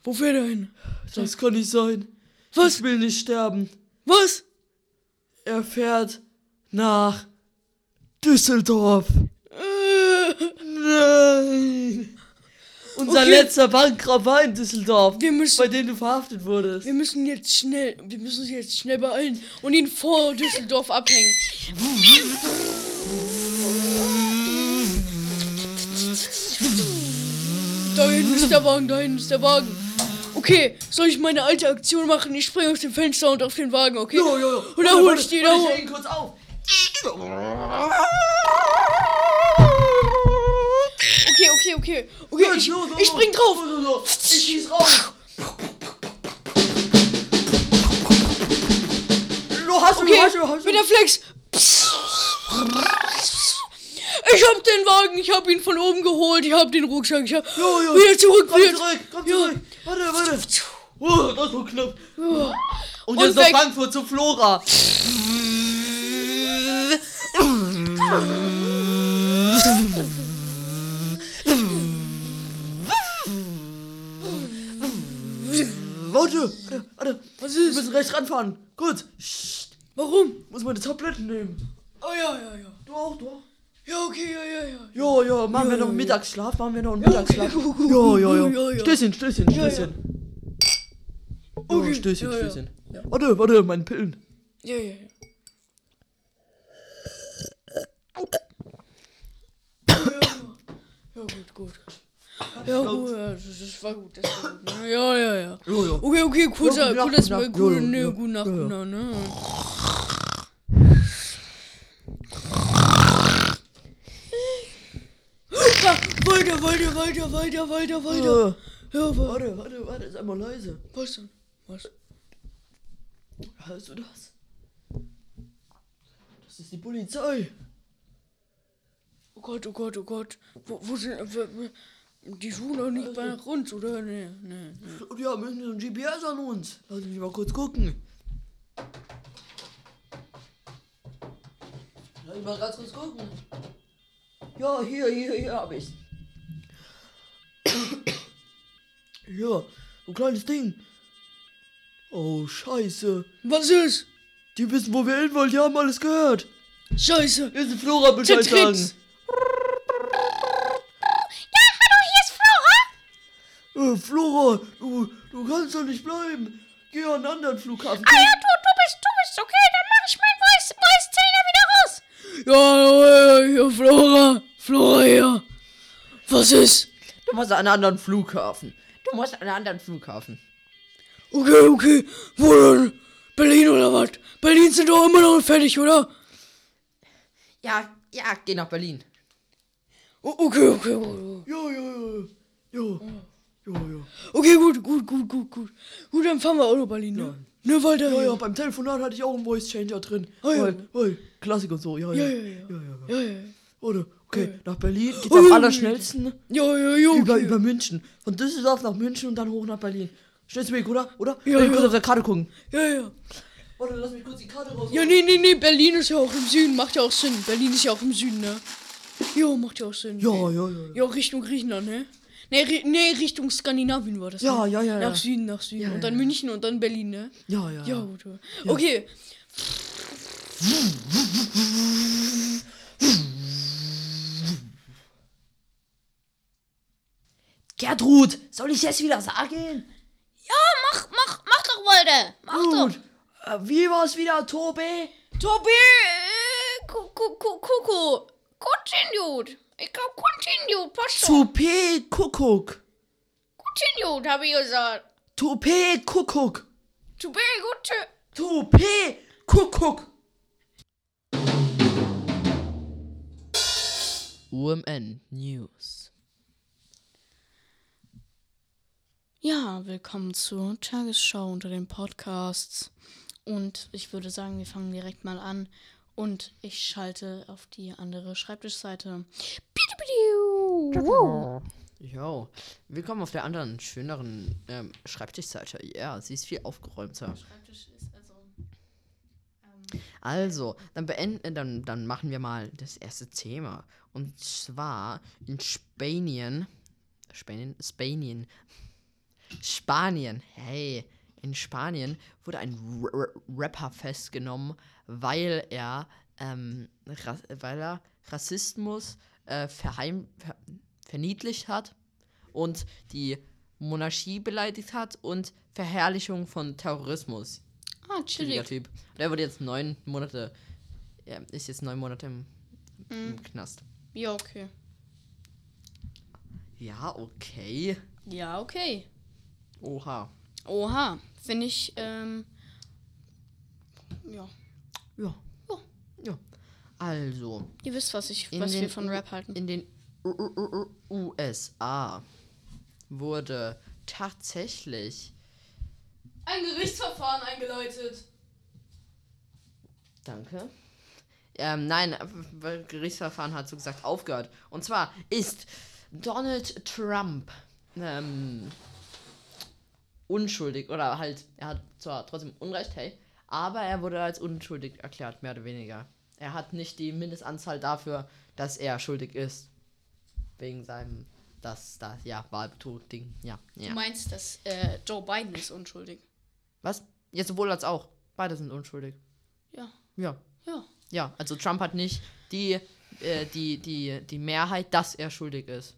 Speaker 3: Wo fährt er hin?
Speaker 1: Das kann nicht sein.
Speaker 3: Was?
Speaker 1: Ich will nicht sterben.
Speaker 3: Was?
Speaker 1: Er fährt nach Düsseldorf. Nein. Unser
Speaker 3: Okay.
Speaker 1: letzter Bankraub war in Düsseldorf,
Speaker 3: wir müssen,
Speaker 1: bei dem du verhaftet wurdest.
Speaker 3: wir müssen jetzt schnell, wir müssen uns jetzt schnell beeilen und ihn vor Düsseldorf abhängen. Da hinten ist der Wagen, da hinten ist der Wagen. Okay, Okay, soll ich meine alte Aktion machen? Ich springe aus dem Fenster und auf den Wagen, okay?
Speaker 1: Jo, jo, jo.
Speaker 3: Und dann hol ich die da hoch.
Speaker 1: Ich ihn kurz auf.
Speaker 3: Okay, okay, okay. Okay, ich,
Speaker 1: los, los,
Speaker 3: ich spring drauf.
Speaker 1: Los. Ich schieß raus. Du hast
Speaker 3: Okay,
Speaker 1: du, hast du, hast du.
Speaker 3: mit der Flex. Ich hab den Wagen, ich hab ihn von oben geholt, ich hab den Rucksack, ich hab
Speaker 1: Jo, jo.
Speaker 3: wieder zurück,
Speaker 1: Komm
Speaker 3: wieder
Speaker 1: zurück, komm zurück. Warte, warte. Oh, das war knapp. Und
Speaker 3: Und
Speaker 1: jetzt nach
Speaker 3: weg.
Speaker 1: Frankfurt zu Flora. Warte, warte.
Speaker 3: Was
Speaker 1: Wir
Speaker 3: ist?
Speaker 1: müssen rechts ranfahren. Gut.
Speaker 3: Warum?
Speaker 1: Muss meine Tabletten nehmen.
Speaker 3: Oh ja, ja, ja.
Speaker 1: Du auch, du auch.
Speaker 3: Ja, okay, ja, ja, ja.
Speaker 1: Jo, jo, machen wir noch einen. Mittagsschlaf, machen wir noch einen
Speaker 3: Ja,
Speaker 1: Mittagsschlaf.
Speaker 3: okay, gut, gut,
Speaker 1: Jo, jo, jo.
Speaker 3: ja.
Speaker 1: Stößchen, Stößchen,
Speaker 3: Ja, ja.
Speaker 1: Stößchen.
Speaker 3: Okay,
Speaker 1: Stößchen. Stößchen.
Speaker 3: Ja.
Speaker 1: Warte, warte, meine Pillen.
Speaker 3: Ja, ja, ja. Ja, gut, gut. Ja, gut, ja, das, war gut, das war gut. ne? Ja, ja, ja. Okay, okay, kurzer, kurzer,
Speaker 1: gute Nacht.
Speaker 3: ne, gute gute Nacht, ne. Ah, Weiter, weiter, weiter, weiter.
Speaker 1: Ja.
Speaker 3: Ja, wa-
Speaker 1: Warte, warte, warte, sei mal leise.
Speaker 3: was denn? Was?
Speaker 1: Hörst du das? Das ist die Polizei.
Speaker 3: Oh Gott, oh Gott, oh Gott. Wo, wo sind, die suchen doch nicht bei uns, oder? Nee, nee, nee.
Speaker 1: Und die haben irgendwie so ein GPS an uns. Lass mich mal kurz gucken. Lass mich mal ganz kurz gucken. Ja, hier, hier, hier hab ich's. Hier, so ein kleines Ding. Oh, scheiße.
Speaker 3: Was ist?
Speaker 1: Die wissen, wo wir hin wollen, die haben alles gehört.
Speaker 3: Scheiße.
Speaker 1: Jetzt ist Flora Bescheid sagen.
Speaker 3: Zentrix.
Speaker 1: Äh, Flora, du, du kannst doch nicht bleiben. Geh an einen anderen Flughafen.
Speaker 2: Ah ja, du, du bist, du bist okay, dann mach ich meinen Weiß, Weißzähler wieder raus.
Speaker 3: Ja, ja, ja, Flora. Flora, ja. Was ist?
Speaker 7: Du musst an einen anderen Flughafen. Du musst an einen anderen Flughafen.
Speaker 3: Okay, okay. Wo denn? Berlin oder was? Berlin sind doch immer noch fertig, oder?
Speaker 7: Ja, ja, geh nach Berlin.
Speaker 3: O okay, okay, okay.
Speaker 1: Jo, jo, jo. Jo. Jo, jo.
Speaker 3: Okay, gut, gut, gut, gut, gut. Gut, dann fahren wir auch nach Berlin, ne? Ne, weiter.
Speaker 1: Ja, ja, beim Telefonat hatte ich auch einen Voice Changer drin.
Speaker 3: Oh, ja.
Speaker 1: Weil, weil, Klassik und so, ja, ja.
Speaker 3: Ja, ja, ja.
Speaker 1: ja, ja.
Speaker 3: Ja, ja.
Speaker 1: Oder, okay, nach Berlin geht's am allerschnellsten
Speaker 3: Ja, ja, ja, okay.
Speaker 1: über, über München. Von Düsseldorf nach München und dann hoch nach Berlin. Schnellster Weg, oder? Oder?
Speaker 3: Ja, ja.
Speaker 1: kurz auf der Karte gucken.
Speaker 3: Ja, ja.
Speaker 1: Warte, lass mich kurz die Karte raus.
Speaker 3: Ja, nee, nee, nee, Berlin ist ja auch im Süden, macht ja auch Sinn. Berlin ist ja auch im Süden, ne? Jo, macht ja auch Sinn.
Speaker 1: Ja, ja, ja.
Speaker 3: Ja, Richtung Griechenland, ne? Nee, nee, Richtung Skandinavien war das.
Speaker 1: Ja,
Speaker 3: ne?
Speaker 1: ja, ja,
Speaker 3: Nach
Speaker 1: ja.
Speaker 3: Süden, nach Süden.
Speaker 1: Ja,
Speaker 3: und dann
Speaker 1: ja.
Speaker 3: München und dann Berlin, ne?
Speaker 1: Ja, ja,
Speaker 3: Ja, gut. Okay.
Speaker 1: Gertrud, soll ich jetzt wieder sagen?
Speaker 2: Ja, mach, mach, mach doch, Walde. Mach doch.
Speaker 1: Gut. Äh, wie war's wieder, Tobi?
Speaker 2: Tobi, äh, Ku- Ku- Ku- Kuku. Continued. Ich glaub, continued. Passt schon.
Speaker 1: Toupé Kuckuck.
Speaker 2: Continued, habe ich gesagt.
Speaker 1: Toupé Kuckuck.
Speaker 2: Tobi, gut.
Speaker 1: Toupé Kuckuck.
Speaker 7: UMN News.
Speaker 3: Ja, willkommen zur Tagesschau unter den Podcasts. Und ich würde sagen, wir fangen direkt mal an. Und ich schalte auf die andere Schreibtischseite.
Speaker 7: Jo, willkommen auf der anderen, schöneren ähm, Schreibtischseite. Ja, sie ist viel aufgeräumter.
Speaker 3: Schreibtisch ist also.
Speaker 7: Also, dann beenden, dann, dann machen wir mal das erste Thema. Und zwar in Spanien. Spanien? Spanien. Spanien. Hey. In Spanien wurde ein R R Rapper festgenommen, weil er, ähm, weil er Rassismus äh, verheim ver verniedlicht hat und die Monarchie beleidigt hat und Verherrlichung von Terrorismus.
Speaker 3: Ah, chillig.
Speaker 7: Typ. Der wurde jetzt neun Monate. Er ist jetzt neun Monate im, im Knast.
Speaker 3: Ja, okay.
Speaker 7: Ja, okay.
Speaker 3: Ja, okay.
Speaker 7: Oha.
Speaker 2: Oha, finde ich, ähm, ja.
Speaker 1: Ja. Ja. Also,
Speaker 2: Ihr wisst, was ich, was wir von Rap halten.
Speaker 1: in den USA wurde tatsächlich.
Speaker 2: Ein Gerichtsverfahren eingeleitet.
Speaker 1: Danke. Ähm, nein, äh, Gerichtsverfahren hat so gesagt aufgehört. Und zwar ist Donald Trump ähm, unschuldig oder halt, er hat zwar trotzdem Unrecht, hey, aber er wurde als unschuldig erklärt, mehr oder weniger. Er hat nicht die Mindestanzahl dafür, dass er schuldig ist. Wegen seinem, das, das, ja, Wahlbetrug-Ding, ja,
Speaker 2: Du
Speaker 1: ja.
Speaker 2: meinst, dass äh, Joe Biden ist unschuldig?
Speaker 1: Was? Ja, sowohl als auch. Beide sind unschuldig.
Speaker 2: Ja.
Speaker 1: Ja.
Speaker 2: Ja.
Speaker 1: Ja, also Trump hat nicht die, äh, die, die, die Mehrheit, dass er schuldig ist.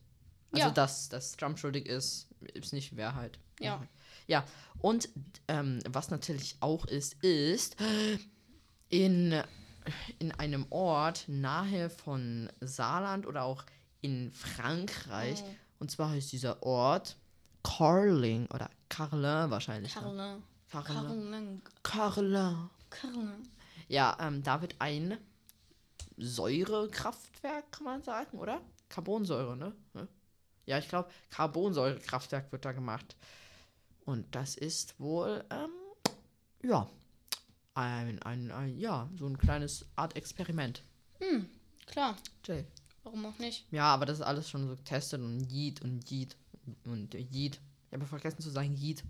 Speaker 1: Also,
Speaker 2: Ja.
Speaker 1: dass, dass Trump schuldig ist, ist nicht Mehrheit.
Speaker 2: Ja.
Speaker 1: Ja, und ähm, was natürlich auch ist, ist in, in einem Ort nahe von Saarland oder auch in Frankreich.
Speaker 2: Oh.
Speaker 1: Und zwar heißt dieser Ort Carling oder Carlin wahrscheinlich. ne?
Speaker 2: Carlin.
Speaker 1: Carlin.
Speaker 2: Carlin.
Speaker 1: Carlin. Ja, ähm, da wird ein Säurekraftwerk, kann man sagen, oder? Carbonsäure, ne? Ne? Ja, ich glaube, Carbonsäurekraftwerk wird da gemacht. Und das ist wohl, ähm, ja, ein, ein, ein, ja, so ein kleines Art Experiment.
Speaker 2: Klar.
Speaker 1: Jay.
Speaker 2: Warum auch nicht?
Speaker 1: Ja, aber das ist alles schon so getestet und Yeet und Yeet und Yeet. Ich habe vergessen zu sagen Yeet.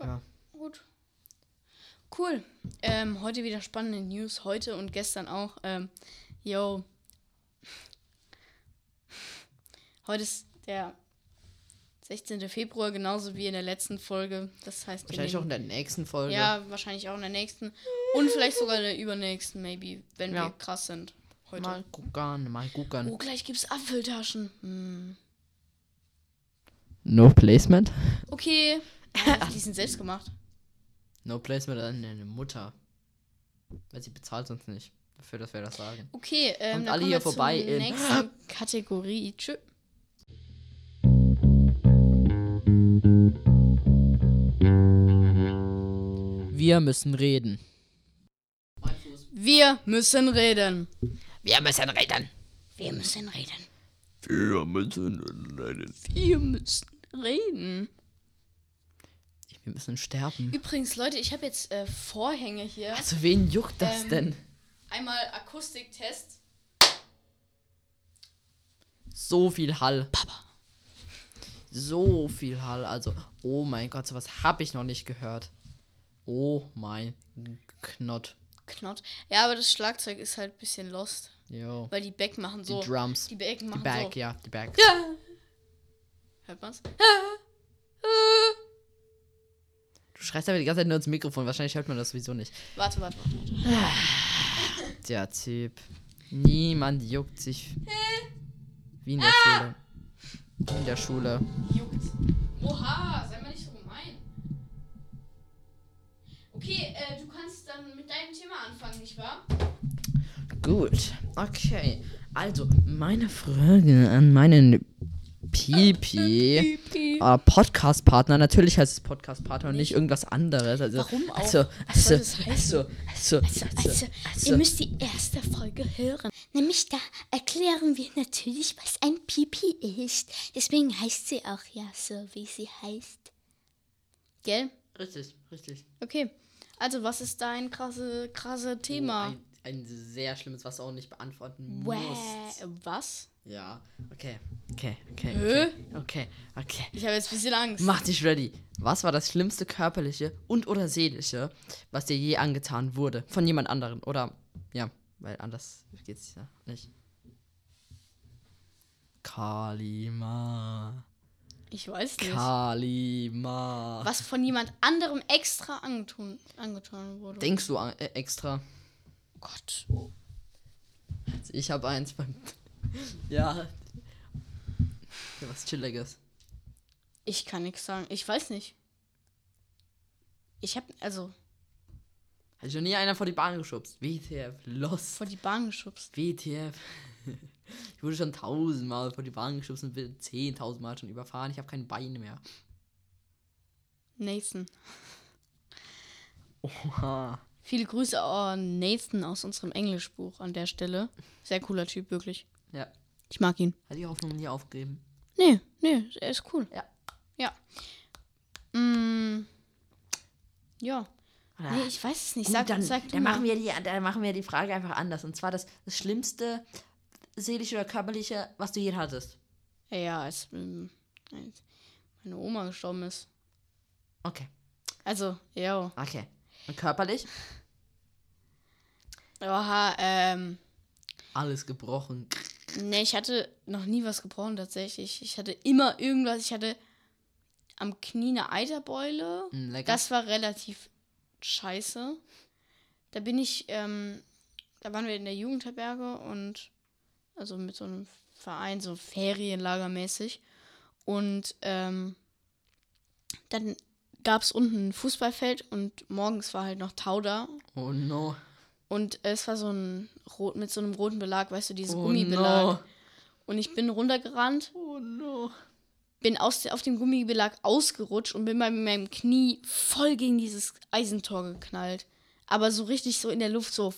Speaker 1: Ja.
Speaker 2: Gut. Cool. Ähm, heute wieder spannende News. Heute und gestern auch. Ähm, yo. Heute ist der 16. Februar, genauso wie in der letzten Folge. Das heißt,
Speaker 1: Wahrscheinlich auch in der nächsten Folge.
Speaker 2: ja, wahrscheinlich auch in der nächsten. Und vielleicht sogar in der übernächsten, maybe, wenn
Speaker 1: Ja.
Speaker 2: wir krass sind. Heute.
Speaker 1: Mal gucken, mal gucken.
Speaker 2: Oh, gleich gibt's Apfeltaschen. Hm.
Speaker 1: No Placement?
Speaker 2: Okay. Ah, die sind selbst gemacht.
Speaker 1: No Placement an eine Mutter. Weil sie bezahlt uns nicht. Dafür, dass wir das sagen.
Speaker 2: Okay, ähm,
Speaker 1: Kommt
Speaker 2: dann
Speaker 1: alle
Speaker 2: kommen
Speaker 1: hier
Speaker 2: wir zur
Speaker 1: vorbei in-
Speaker 2: nächsten Kategorie. Tschö.
Speaker 1: Wir müssen reden.
Speaker 2: Wir müssen reden.
Speaker 1: Wir müssen reden.
Speaker 2: Wir müssen reden.
Speaker 1: Wir müssen reden.
Speaker 2: Wir müssen reden.
Speaker 1: Wir müssen sterben.
Speaker 2: Übrigens, Leute, ich habe jetzt äh, Vorhänge hier.
Speaker 1: Also wen juckt das
Speaker 2: Ähm,
Speaker 1: denn?
Speaker 2: Einmal Akustiktest.
Speaker 1: So viel Hall. So viel Hall. Also, oh mein Gott, sowas habe ich noch nicht gehört. Oh mein Knott.
Speaker 2: Knott. Ja, aber das Schlagzeug ist halt ein bisschen lost.
Speaker 1: Jo.
Speaker 2: Weil die Back machen so.
Speaker 1: Die Drums.
Speaker 2: Die Back
Speaker 1: Die
Speaker 2: machen
Speaker 1: Back,
Speaker 2: so.
Speaker 1: ja, die Back.
Speaker 2: Ja. Hört man's?
Speaker 1: Du schreist aber die ganze Zeit nur ins Mikrofon. Wahrscheinlich hört man das sowieso nicht.
Speaker 2: Warte, warte, warte.
Speaker 1: Der Typ. Niemand juckt sich. Wie in der Schule. Wie in der Schule.
Speaker 2: Juckt. Oha, sei mal nicht so gemein. Okay, äh, du kannst dann mit deinem Thema anfangen, nicht wahr?
Speaker 1: Gut. Okay. Also, meine Frage an meinen Pipi. äh, Podcast-Partner. Natürlich heißt es Podcast-Partner und nicht irgendwas anderes. Also,
Speaker 2: Warum auch?
Speaker 1: Also, also, also, also, also,
Speaker 4: Also,
Speaker 1: also,
Speaker 4: ihr müsst die erste Folge hören. Nämlich da erklären wir natürlich, was ein Pipi ist. Deswegen heißt sie auch ja so, wie sie heißt.
Speaker 2: Gell?
Speaker 1: Richtig, richtig.
Speaker 2: Okay. Also, was ist dein krasse, krasse Thema?
Speaker 1: Oh, ein, ein sehr schlimmes, was du auch nicht beantworten
Speaker 2: Wäh,
Speaker 1: musst.
Speaker 2: was?
Speaker 1: Ja, okay, okay, okay. Okay, okay, okay.
Speaker 2: Ich habe jetzt ein bisschen Angst.
Speaker 1: Mach dich ready. Was war das schlimmste körperliche und oder seelische, was dir je angetan wurde? Von jemand anderen? Oder, ja, weil anders geht's ja nicht. Kalima.
Speaker 2: Ich weiß nicht.
Speaker 1: Kalima.
Speaker 2: was von jemand anderem extra angetun, angetan wurde.
Speaker 1: Denkst du an, äh, extra?
Speaker 2: oh Gott.
Speaker 1: Also ich habe eins beim. ja. ja. Was Chilliges.
Speaker 2: Ich kann nichts sagen. Ich weiß nicht. Ich habe also
Speaker 1: Hat schon nie einer vor die Bahn geschubst. WTF, los.
Speaker 2: vor die Bahn geschubst.
Speaker 1: WTF. Ich wurde schon tausendmal vor die Bahn geschubst und bin zehntausendmal schon überfahren. Ich habe keine Beine mehr.
Speaker 2: Nathan.
Speaker 1: Oha.
Speaker 2: Viele Grüße an Nathan aus unserem Englischbuch an der Stelle. Sehr cooler Typ, wirklich.
Speaker 1: Ja.
Speaker 2: Ich mag ihn.
Speaker 1: Hat die Hoffnung nie aufgegeben.
Speaker 2: Nee, nee, er ist cool.
Speaker 1: Ja.
Speaker 2: Ja. Mm, ja.
Speaker 1: Oder-
Speaker 2: Nee, ich weiß es nicht.
Speaker 1: Gut,
Speaker 2: Sag,
Speaker 1: dann,
Speaker 2: sag du
Speaker 1: dann, machen wir die, dann machen wir die Frage einfach anders. Und zwar das, das Schlimmste, seelische oder körperliche, was du je hattest.
Speaker 2: Ja, als, ähm, als meine Oma gestorben ist.
Speaker 1: Okay.
Speaker 2: Also, ja.
Speaker 1: Okay. Und körperlich?
Speaker 2: Oha, ähm.
Speaker 1: Alles gebrochen.
Speaker 2: Nee, ich hatte noch nie was gebrochen tatsächlich. Ich hatte immer irgendwas. Ich hatte am Knie eine Eiterbeule.
Speaker 1: Mm.
Speaker 2: Das war relativ scheiße. Da bin ich, ähm, da waren wir in der Jugendherberge und also mit so einem Verein, so Ferienlagermäßig. Und ähm, dann gab es unten ein Fußballfeld und morgens war halt noch Tau da.
Speaker 1: oh no.
Speaker 2: Und es war so ein rot mit so einem roten Belag, weißt du, dieses
Speaker 1: Oh
Speaker 2: Gummibelag.
Speaker 1: no.
Speaker 2: Und ich bin runtergerannt,
Speaker 1: Oh no.
Speaker 2: bin aus, auf dem Gummibelag ausgerutscht und bin bei meinem Knie voll gegen dieses Eisentor geknallt. Aber so richtig so in der Luft so.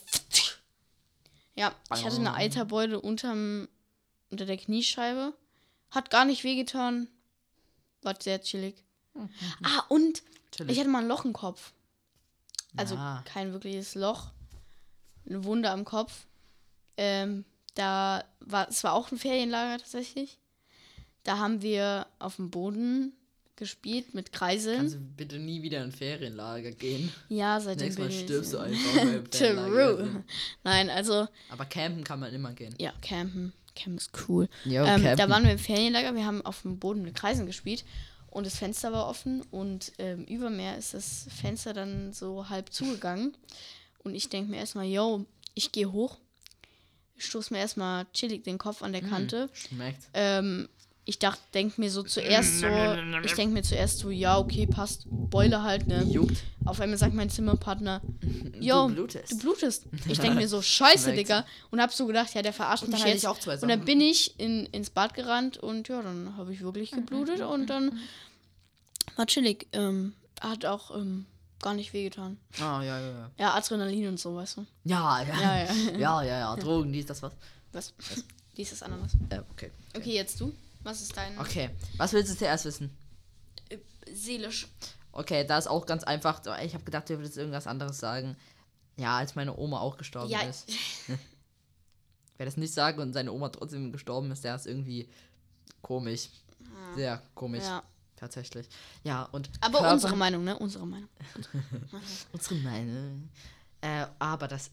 Speaker 2: Ja, ich hatte eine Eiterbeule unterm, unter der Kniescheibe. Hat gar nicht wehgetan. War sehr chillig. Ah, und
Speaker 1: Chillig.
Speaker 2: ich hatte mal ein Loch im Kopf. Also
Speaker 1: Ja.
Speaker 2: kein wirkliches Loch. Eine Wunde am Kopf. Ähm, da war, es war auch ein Ferienlager tatsächlich. Da haben wir auf dem Boden gespielt mit Kreiseln.
Speaker 1: Kannst du bitte nie wieder in ein Ferienlager gehen?
Speaker 2: ja, seitdem
Speaker 1: Nächstes Mal stirbst du einfach.
Speaker 2: True. Nein, also,
Speaker 1: Aber campen kann man immer gehen.
Speaker 2: ja, campen. Campen ist cool.
Speaker 1: Ja,
Speaker 2: ähm, da
Speaker 1: campen.
Speaker 2: waren wir im Ferienlager, wir haben auf dem Boden mit Kreisen gespielt und das Fenster war offen und ähm, über mir ist das Fenster dann so halb zugegangen. Und ich denke mir erstmal, yo, ich gehe hoch, stoß mir erstmal chillig den Kopf an der
Speaker 1: Mhm.
Speaker 2: Kante.
Speaker 1: Schmeckt.
Speaker 2: Ähm, ich dachte, denk mir so zuerst so, ich denke mir zuerst so, ja, okay, passt, Beule halt, ne?
Speaker 1: Juckt.
Speaker 2: Auf einmal sagt mein Zimmerpartner, yo,
Speaker 1: Du blutest.
Speaker 2: du blutest. Ich denke mir so, scheiße. Digga. Und hab so gedacht, ja, der verarscht
Speaker 1: Und
Speaker 2: mich jetzt.
Speaker 1: auch zwei
Speaker 2: und dann bin ich in, ins Bad gerannt und ja, dann habe ich wirklich geblutet und dann war chillig. Ähm, hat auch ähm, gar nicht wehgetan.
Speaker 1: Ah, ja, ja, ja.
Speaker 2: Ja, Adrenalin und so, weißt du.
Speaker 1: Ja, ja.
Speaker 2: Ja, ja.
Speaker 1: Ja, ja, ja. Drogen, dies, das, was.
Speaker 2: Was? Dieses Ananas.
Speaker 1: Ja, okay.
Speaker 2: Okay, jetzt du. Was ist dein
Speaker 1: Okay. Was willst du zuerst wissen?
Speaker 2: äh, seelisch?
Speaker 1: Okay, da ist auch ganz einfach. Ich habe gedacht, du würdest irgendwas anderes sagen. Ja, als meine Oma auch gestorben
Speaker 2: Ja,
Speaker 1: ist. Wer das nicht sagt und seine Oma trotzdem gestorben ist, der ist irgendwie komisch. Sehr komisch.
Speaker 2: ja.
Speaker 1: Tatsächlich. Ja, und.
Speaker 2: Aber
Speaker 1: Körper-
Speaker 2: unsere Meinung, ne? Unsere Meinung.
Speaker 1: Unsere Meinung. Äh, aber das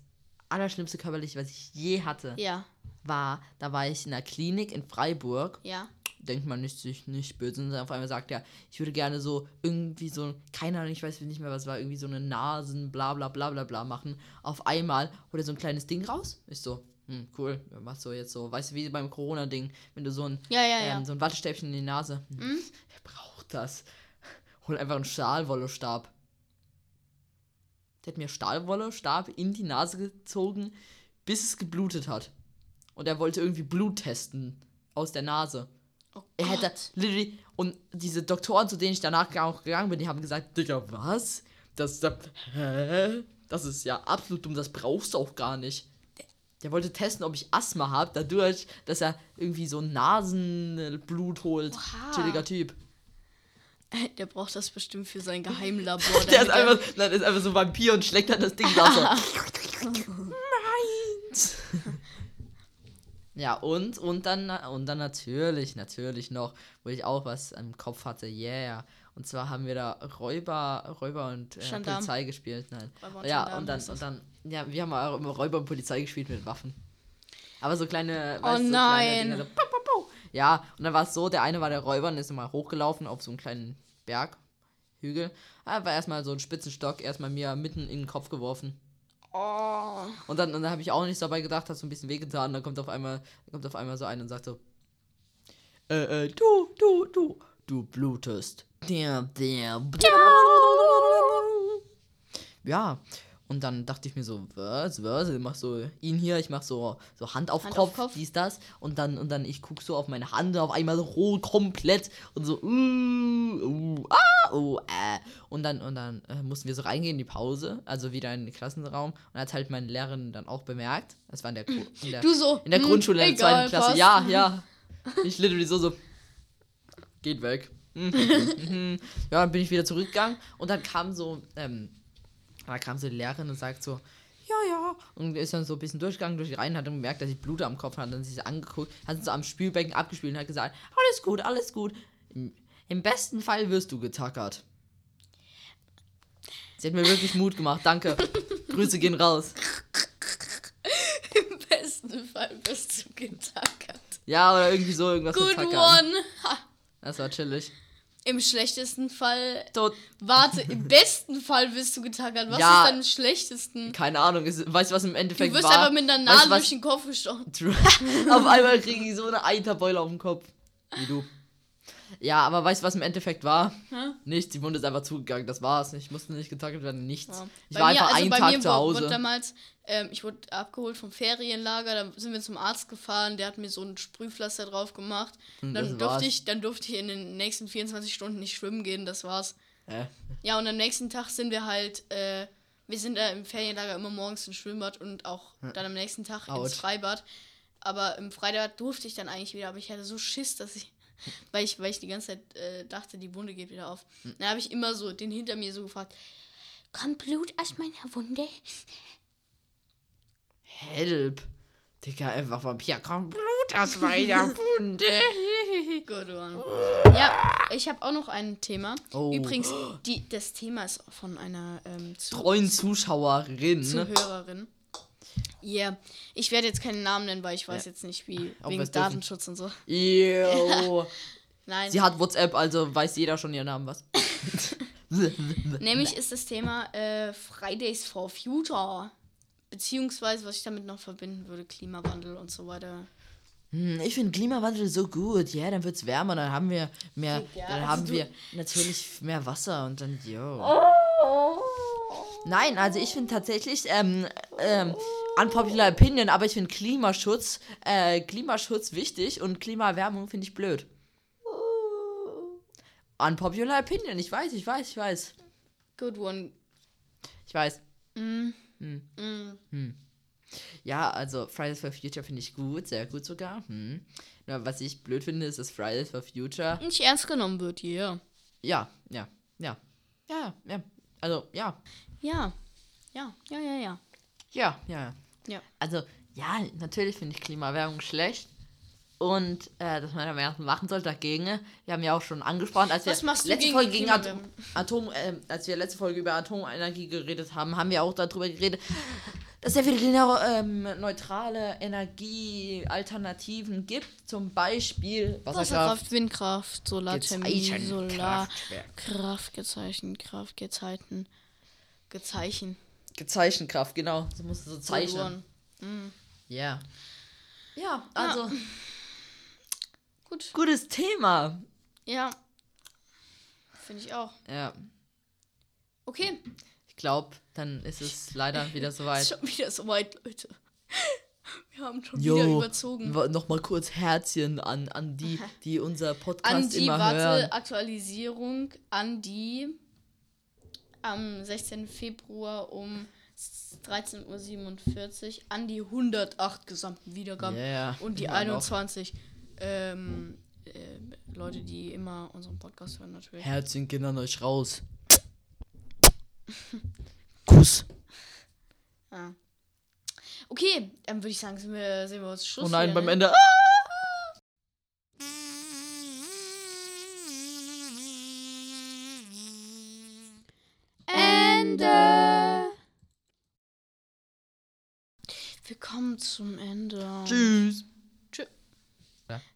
Speaker 1: Allerschlimmste körperlich, was ich je hatte,
Speaker 2: Ja,
Speaker 1: war, da war ich in der Klinik in Freiburg.
Speaker 2: ja.
Speaker 1: Denkt man nicht sich nicht böse und auf einmal sagt er, ich würde gerne so irgendwie so, keine Ahnung, ich weiß nicht mehr, was war, irgendwie so eine Nasen, bla bla bla bla bla machen. Auf einmal holt er so ein kleines Ding raus. Ich so, hm, cool, was so jetzt so, weißt du, wie beim Corona-Ding, wenn du so ein,
Speaker 2: Ja, ja, ja.
Speaker 1: ähm, so ein Wattestäbchen in die Nase. Hm, Wer braucht das? Hol einfach einen Stahlwollestab. Der hat mir Stahlwollestab in die Nase gezogen, bis es geblutet hat. Und er wollte irgendwie Blut testen aus der Nase.
Speaker 2: Oh
Speaker 1: Er hätte literally und diese Doktoren, zu denen ich danach auch gegangen bin, die haben gesagt, Digga, was? Das, das, hä? das ist ja absolut dumm, das brauchst du auch gar nicht. Der wollte testen, ob ich Asthma habe, dadurch, dass er irgendwie so Nasenblut holt.
Speaker 2: Oha.
Speaker 1: Chilliger Typ.
Speaker 2: Der braucht das bestimmt für sein Geheimlabor.
Speaker 1: Der ist einfach, nein, der ist einfach so ein Vampir und schlägt dann das Ding da so. Meins. Ja, und, und dann, und dann natürlich, natürlich noch, wo ich auch was im Kopf hatte, yeah. Und zwar haben wir da Räuber, Räuber und äh. Polizei gespielt. Nein.
Speaker 2: Und
Speaker 1: ja,
Speaker 2: Gendarm
Speaker 1: und dann, und dann, ja, wir haben auch immer Räuber und Polizei gespielt mit Waffen. Aber so kleine,
Speaker 2: Oh
Speaker 1: weißt so
Speaker 2: nein.
Speaker 1: kleine Dinger, so, pau, pau, pau. Ja, und dann war es so, der eine war der Räuber und ist immer hochgelaufen auf so einen kleinen Berg, Hügel. Er war erstmal so einen Spitzenstock, erstmal mir mitten in den Kopf geworfen.
Speaker 2: Oh.
Speaker 1: Und dann, dann habe ich auch nichts dabei gedacht, hat so ein bisschen wehgetan. Dann kommt auf einmal, kommt auf einmal so einer und sagt so: Äh, äh, du, du, du, du blutest. Der, der. Ja. Und dann dachte ich mir so, was, was? Ich mach so ihn hier, ich mach so, so Hand auf
Speaker 2: Hand
Speaker 1: Kopf,
Speaker 2: auf Kopf.
Speaker 1: dies, das. Und dann, und dann ich guck so auf meine Hand, auf einmal rot komplett und so, uh, uh, ah, oh, äh. Und dann, und dann äh, mussten wir so reingehen in die Pause, also wieder in den Klassenraum. Und hat halt meine Lehrerin dann auch bemerkt. Das war in der, in der,
Speaker 2: so.
Speaker 1: in der
Speaker 2: hm,
Speaker 1: Grundschule in der zweiten Klasse.
Speaker 2: passt.
Speaker 1: Ja, ja. Ich literally so, so. Geht weg. Mhm, mhm. ja, dann bin ich wieder zurückgegangen und dann kam so, ähm, da kam so die Lehrerin und sagt so, ja, ja. Und ist dann so ein bisschen durchgegangen durch die Reihen, hat dann gemerkt, dass ich Blut am Kopf hatte, dann sich sie angeguckt, hat so am Spülbecken abgespielt und hat gesagt, alles gut, alles gut. Im, besten Fall wirst du getackert. Sie hat mir wirklich Mut gemacht, danke. Grüße gehen raus.
Speaker 2: Im besten Fall bist du getackert.
Speaker 1: Ja, oder irgendwie so irgendwas
Speaker 2: Good one. Ha.
Speaker 1: Das war chillig.
Speaker 2: Im schlechtesten Fall.
Speaker 1: Tot.
Speaker 2: Warte, im besten Fall bist du getackert. Was
Speaker 1: Ja.
Speaker 2: ist dann im schlechtesten?
Speaker 1: Keine Ahnung, ist, weißt du, was im
Speaker 2: Du
Speaker 1: Endeffekt
Speaker 2: wirst
Speaker 1: war?
Speaker 2: einfach mit einer
Speaker 1: Weißt
Speaker 2: Nadel
Speaker 1: du, was-
Speaker 2: durch den Kopf gestochen.
Speaker 1: True. Auf einmal kriege ich so eine Eiterbeule auf den Kopf. Wie du. Ja, aber weißt du, was im Endeffekt war?
Speaker 2: Hä?
Speaker 1: Nichts, die Wunde ist einfach zugegangen, das war's. Ich musste nicht getackelt werden, nichts.
Speaker 2: Ja.
Speaker 1: Ich
Speaker 2: Bei
Speaker 1: war
Speaker 2: mir-
Speaker 1: einfach
Speaker 2: also
Speaker 1: einen
Speaker 2: bei
Speaker 1: Tag
Speaker 2: mir
Speaker 1: zu Hause.
Speaker 2: Wurde damals, ähm, ich wurde abgeholt vom Ferienlager, dann sind wir zum Arzt gefahren, der hat mir so ein Sprühpflaster drauf gemacht.
Speaker 1: Und
Speaker 2: Dann durfte, ich, dann durfte ich in den nächsten 24 Stunden nicht schwimmen gehen, das war's.
Speaker 1: Hä?
Speaker 2: Ja, und am nächsten Tag sind wir halt, äh, wir sind da im Ferienlager immer morgens ins Schwimmbad und auch dann am nächsten Tag
Speaker 1: Autsch.
Speaker 2: ins Freibad. Aber im Freibad durfte ich dann eigentlich wieder, aber ich hatte so Schiss, dass ich, weil ich, weil ich die ganze Zeit äh, dachte, die Wunde geht wieder auf.
Speaker 1: Hm.
Speaker 2: Dann habe ich immer so den hinter mir so gefragt,
Speaker 4: Kommt Blut aus meiner Wunde?
Speaker 1: Help. Digga, einfach Vampir. Komm, Blut aus meiner Wunde.
Speaker 2: Good one. Ja, ich habe auch noch ein Thema.
Speaker 1: Oh.
Speaker 2: Übrigens, die, das Thema ist von einer ähm, Zu
Speaker 1: Treuen Zuschauerin.
Speaker 2: Zuhörerin. Ja, yeah. ich werde jetzt keinen Namen nennen, weil ich weiß
Speaker 1: Ja.
Speaker 2: jetzt nicht, wie
Speaker 1: Ob
Speaker 2: wegen
Speaker 1: wir's dürfen.
Speaker 2: Datenschutz und so.
Speaker 1: Ew.
Speaker 2: Nein.
Speaker 1: Sie hat WhatsApp, also weiß jeder schon ihren Namen was.
Speaker 2: Nämlich ist das Thema äh, Fridays for Future. Beziehungsweise, was ich damit noch verbinden würde, Klimawandel und so weiter.
Speaker 1: Hm, Ich finde Klimawandel so gut. Ja, dann wird's wärmer, dann haben wir mehr,
Speaker 2: Ja,
Speaker 1: dann
Speaker 2: also
Speaker 1: haben wir natürlich mehr Wasser und dann, yo. Nein, also ich finde tatsächlich, ähm, ähm, unpopular opinion, aber ich finde Klimaschutz, äh, Klimaschutz wichtig und Klimaerwärmung finde ich blöd. Unpopular opinion, ich weiß, ich weiß, ich weiß.
Speaker 2: Good one.
Speaker 1: Ich weiß.
Speaker 2: Mm.
Speaker 1: Hm.
Speaker 2: Mm.
Speaker 1: Ja, also Fridays for Future finde ich gut, sehr gut sogar. Hm. Nur was ich blöd finde, ist, dass Fridays for Future
Speaker 2: Nicht ernst genommen wird, yeah.
Speaker 1: Ja, ja, ja. Ja, ja. Also, ja.
Speaker 2: Ja. Ja, ja, ja, ja.
Speaker 1: Ja, ja.
Speaker 2: Ja.
Speaker 1: Also, ja, natürlich finde ich Klimaerwärmung schlecht. Und äh, dass man da mehr machen sollte dagegen. Wir haben ja auch schon angesprochen, als wir
Speaker 2: Was
Speaker 1: letzte
Speaker 2: gegen
Speaker 1: Folge gegen Atom? Atom äh, als wir letzte Folge über Atomenergie geredet haben, haben wir auch darüber geredet, dass es sehr viele ähm, neutrale Energiealternativen gibt. Zum Beispiel Wasserkraft,
Speaker 2: Windkraft, Solarthermie,
Speaker 1: Gezeichen,
Speaker 2: Solar,
Speaker 1: Kraftwerk.
Speaker 2: Kraftgezeichen, Kraftgezeiten, Gezeichen.
Speaker 1: Gezeichenkraft, genau. So musst du so zeichnen.
Speaker 2: Verloren.
Speaker 1: Ja. Ja, also.
Speaker 2: Gut.
Speaker 1: Gutes Thema.
Speaker 2: Ja. Finde ich auch.
Speaker 1: Ja,
Speaker 2: Okay.
Speaker 1: ich glaube, dann ist es leider wieder
Speaker 2: Ist
Speaker 1: soweit.
Speaker 2: schon wieder soweit, Leute. Wir haben schon wieder überzogen.
Speaker 1: Nochmal kurz Herzchen an, an die, die unser Podcast
Speaker 2: An die,
Speaker 1: immer
Speaker 2: warte,
Speaker 1: hören.
Speaker 2: Aktualisierung an die am 16. Februar um 13.47 Uhr an die 108 gesamten Wiedergaben
Speaker 1: Yeah,
Speaker 2: und die
Speaker 1: immer noch.
Speaker 2: 21 ähm, äh, Leute, die immer unseren Podcast hören, natürlich.
Speaker 1: Herzchen gehen an euch raus. Kuss.
Speaker 2: Ah. Okay, dann würde ich sagen, sind wir, sehen wir uns Schluss.
Speaker 1: Oh nein, beim
Speaker 2: ne?
Speaker 1: Ende. Ah!
Speaker 2: Ende. Wir kommen zum Ende.
Speaker 1: Tschüss.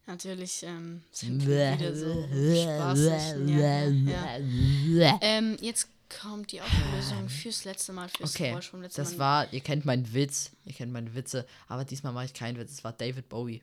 Speaker 2: Natürlich ähm, sind wir wieder so spaßig. Ja, ja, ja. Ähm, jetzt kommt die Auflösung fürs letzte Mal, fürs
Speaker 1: Okay,
Speaker 2: Vorher schon letzte
Speaker 1: das
Speaker 2: Mal.
Speaker 1: war, ihr kennt meinen Witz, ihr kennt meine Witze, aber diesmal mache ich keinen Witz, es war David Bowie.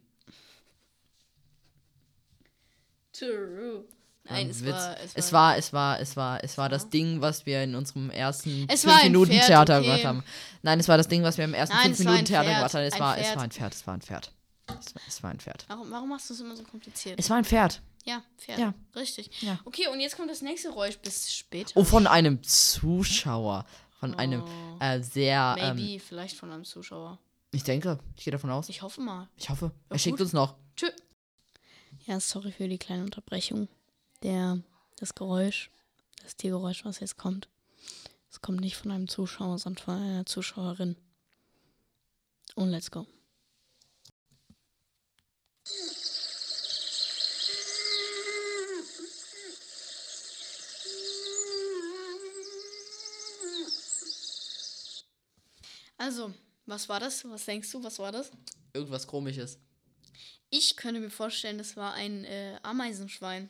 Speaker 2: True. Nein, es
Speaker 1: Witz.
Speaker 2: war, es
Speaker 1: Es
Speaker 2: war.
Speaker 1: es war, es war, es war das Ding, was wir in unserem ersten
Speaker 2: Es war ein
Speaker 1: 5 Minuten
Speaker 2: Pferd,
Speaker 1: Theater
Speaker 2: okay.
Speaker 1: gemacht haben. Nein, es war das Ding, was wir im ersten
Speaker 2: Nein,
Speaker 1: 5
Speaker 2: es war ein
Speaker 1: Minuten Theater
Speaker 2: Pferd,
Speaker 1: gemacht haben. Es war, es war ein Pferd, es war ein Pferd. Es war, es war ein Pferd.
Speaker 2: Warum, warum machst du es immer so kompliziert?
Speaker 1: Es war ein Pferd.
Speaker 2: ja, Pferd.
Speaker 1: Ja.
Speaker 2: Richtig.
Speaker 1: Ja.
Speaker 2: Okay, und jetzt kommt das nächste Geräusch. Bis später.
Speaker 1: Oh, von einem Zuschauer. Von einem
Speaker 2: Oh.
Speaker 1: äh, sehr,
Speaker 2: Maybe,
Speaker 1: ähm,
Speaker 2: vielleicht von einem Zuschauer.
Speaker 1: ich denke, ich gehe davon aus.
Speaker 2: Ich hoffe mal.
Speaker 1: Ich hoffe.
Speaker 2: Ja,
Speaker 1: Er schickt
Speaker 2: gut.
Speaker 1: uns noch.
Speaker 2: Tschö. Ja, sorry für die kleine Unterbrechung. Der, das Geräusch, das Tiergeräusch, was jetzt kommt, es kommt nicht von einem Zuschauer, sondern von einer Zuschauerin. Und let's go. Also, was war das? Was denkst du, was war das?
Speaker 1: Irgendwas komisches.
Speaker 2: Ich könnte mir vorstellen, das war ein äh, Ameisenschwein.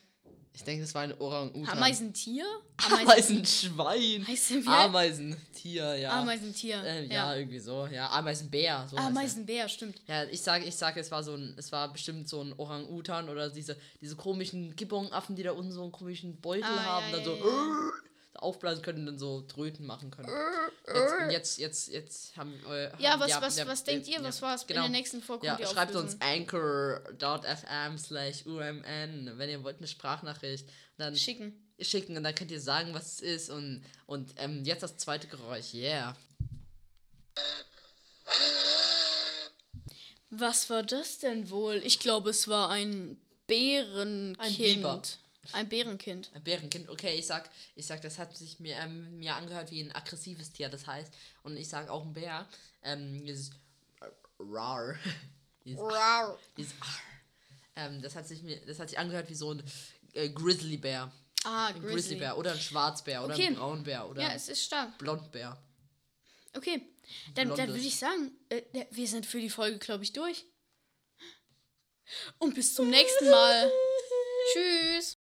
Speaker 1: Ich denke, das war ein Orang-Utan.
Speaker 2: Ameisentier?
Speaker 1: Ameisenschwein.
Speaker 2: Wie?
Speaker 1: Ameisentier, ja.
Speaker 2: Ameisentier.
Speaker 1: Äh, ja,
Speaker 2: ja.
Speaker 1: irgendwie so. Ja, Ameisenbär. So heißt.
Speaker 2: Ameisenbär, stimmt.
Speaker 1: Ja, ich sage, ich sage, es war so ein, es war bestimmt so ein Orang-Utan oder diese, diese komischen Gibbon-Affen, die da unten so einen komischen Beutel
Speaker 2: Ah,
Speaker 1: haben,
Speaker 2: ja,
Speaker 1: dann so,
Speaker 2: ja, ja.
Speaker 1: so aufblasen können und dann so Tröten machen können. Jetzt, und jetzt, jetzt, jetzt haben wir.
Speaker 2: Ja,
Speaker 1: haben-
Speaker 2: was, was, was denkt ihr?
Speaker 1: ja,
Speaker 2: Was war es?
Speaker 1: genau.
Speaker 2: In der nächsten Folge
Speaker 1: Ja, schreibt uns anchor.fm slash umn, wenn ihr wollt eine Sprachnachricht. Dann
Speaker 2: Schicken.
Speaker 1: schicken und dann könnt ihr sagen, was es ist. Und, und ähm, jetzt das zweite Geräusch. Yeah.
Speaker 2: Was war das denn wohl? Ich glaube, es war ein Bärenkind.
Speaker 1: Ein Biber.
Speaker 2: Ein Bärenkind.
Speaker 1: Ein Bärenkind, okay, ich sag, ich sag, das hat sich mir, ähm, mir angehört wie ein aggressives Tier, das heißt, und ich sag auch ein Bär, ähm, dieses rar, dieses, dieses ähm, das hat sich mir, das hat sich angehört wie so ein äh, Grizzlybär,
Speaker 2: Ah,
Speaker 1: ein
Speaker 2: Grizzly.
Speaker 1: Grizzlybär oder ein Schwarzbär oder
Speaker 2: Okay.
Speaker 1: ein Braunbär oder
Speaker 2: Ja,
Speaker 1: ein
Speaker 2: es ist stark.
Speaker 1: Blondbär.
Speaker 2: Okay. Dann, dann würde ich sagen, äh, wir sind für die Folge, glaube ich, durch. Und bis zum nächsten Mal. Tschüss.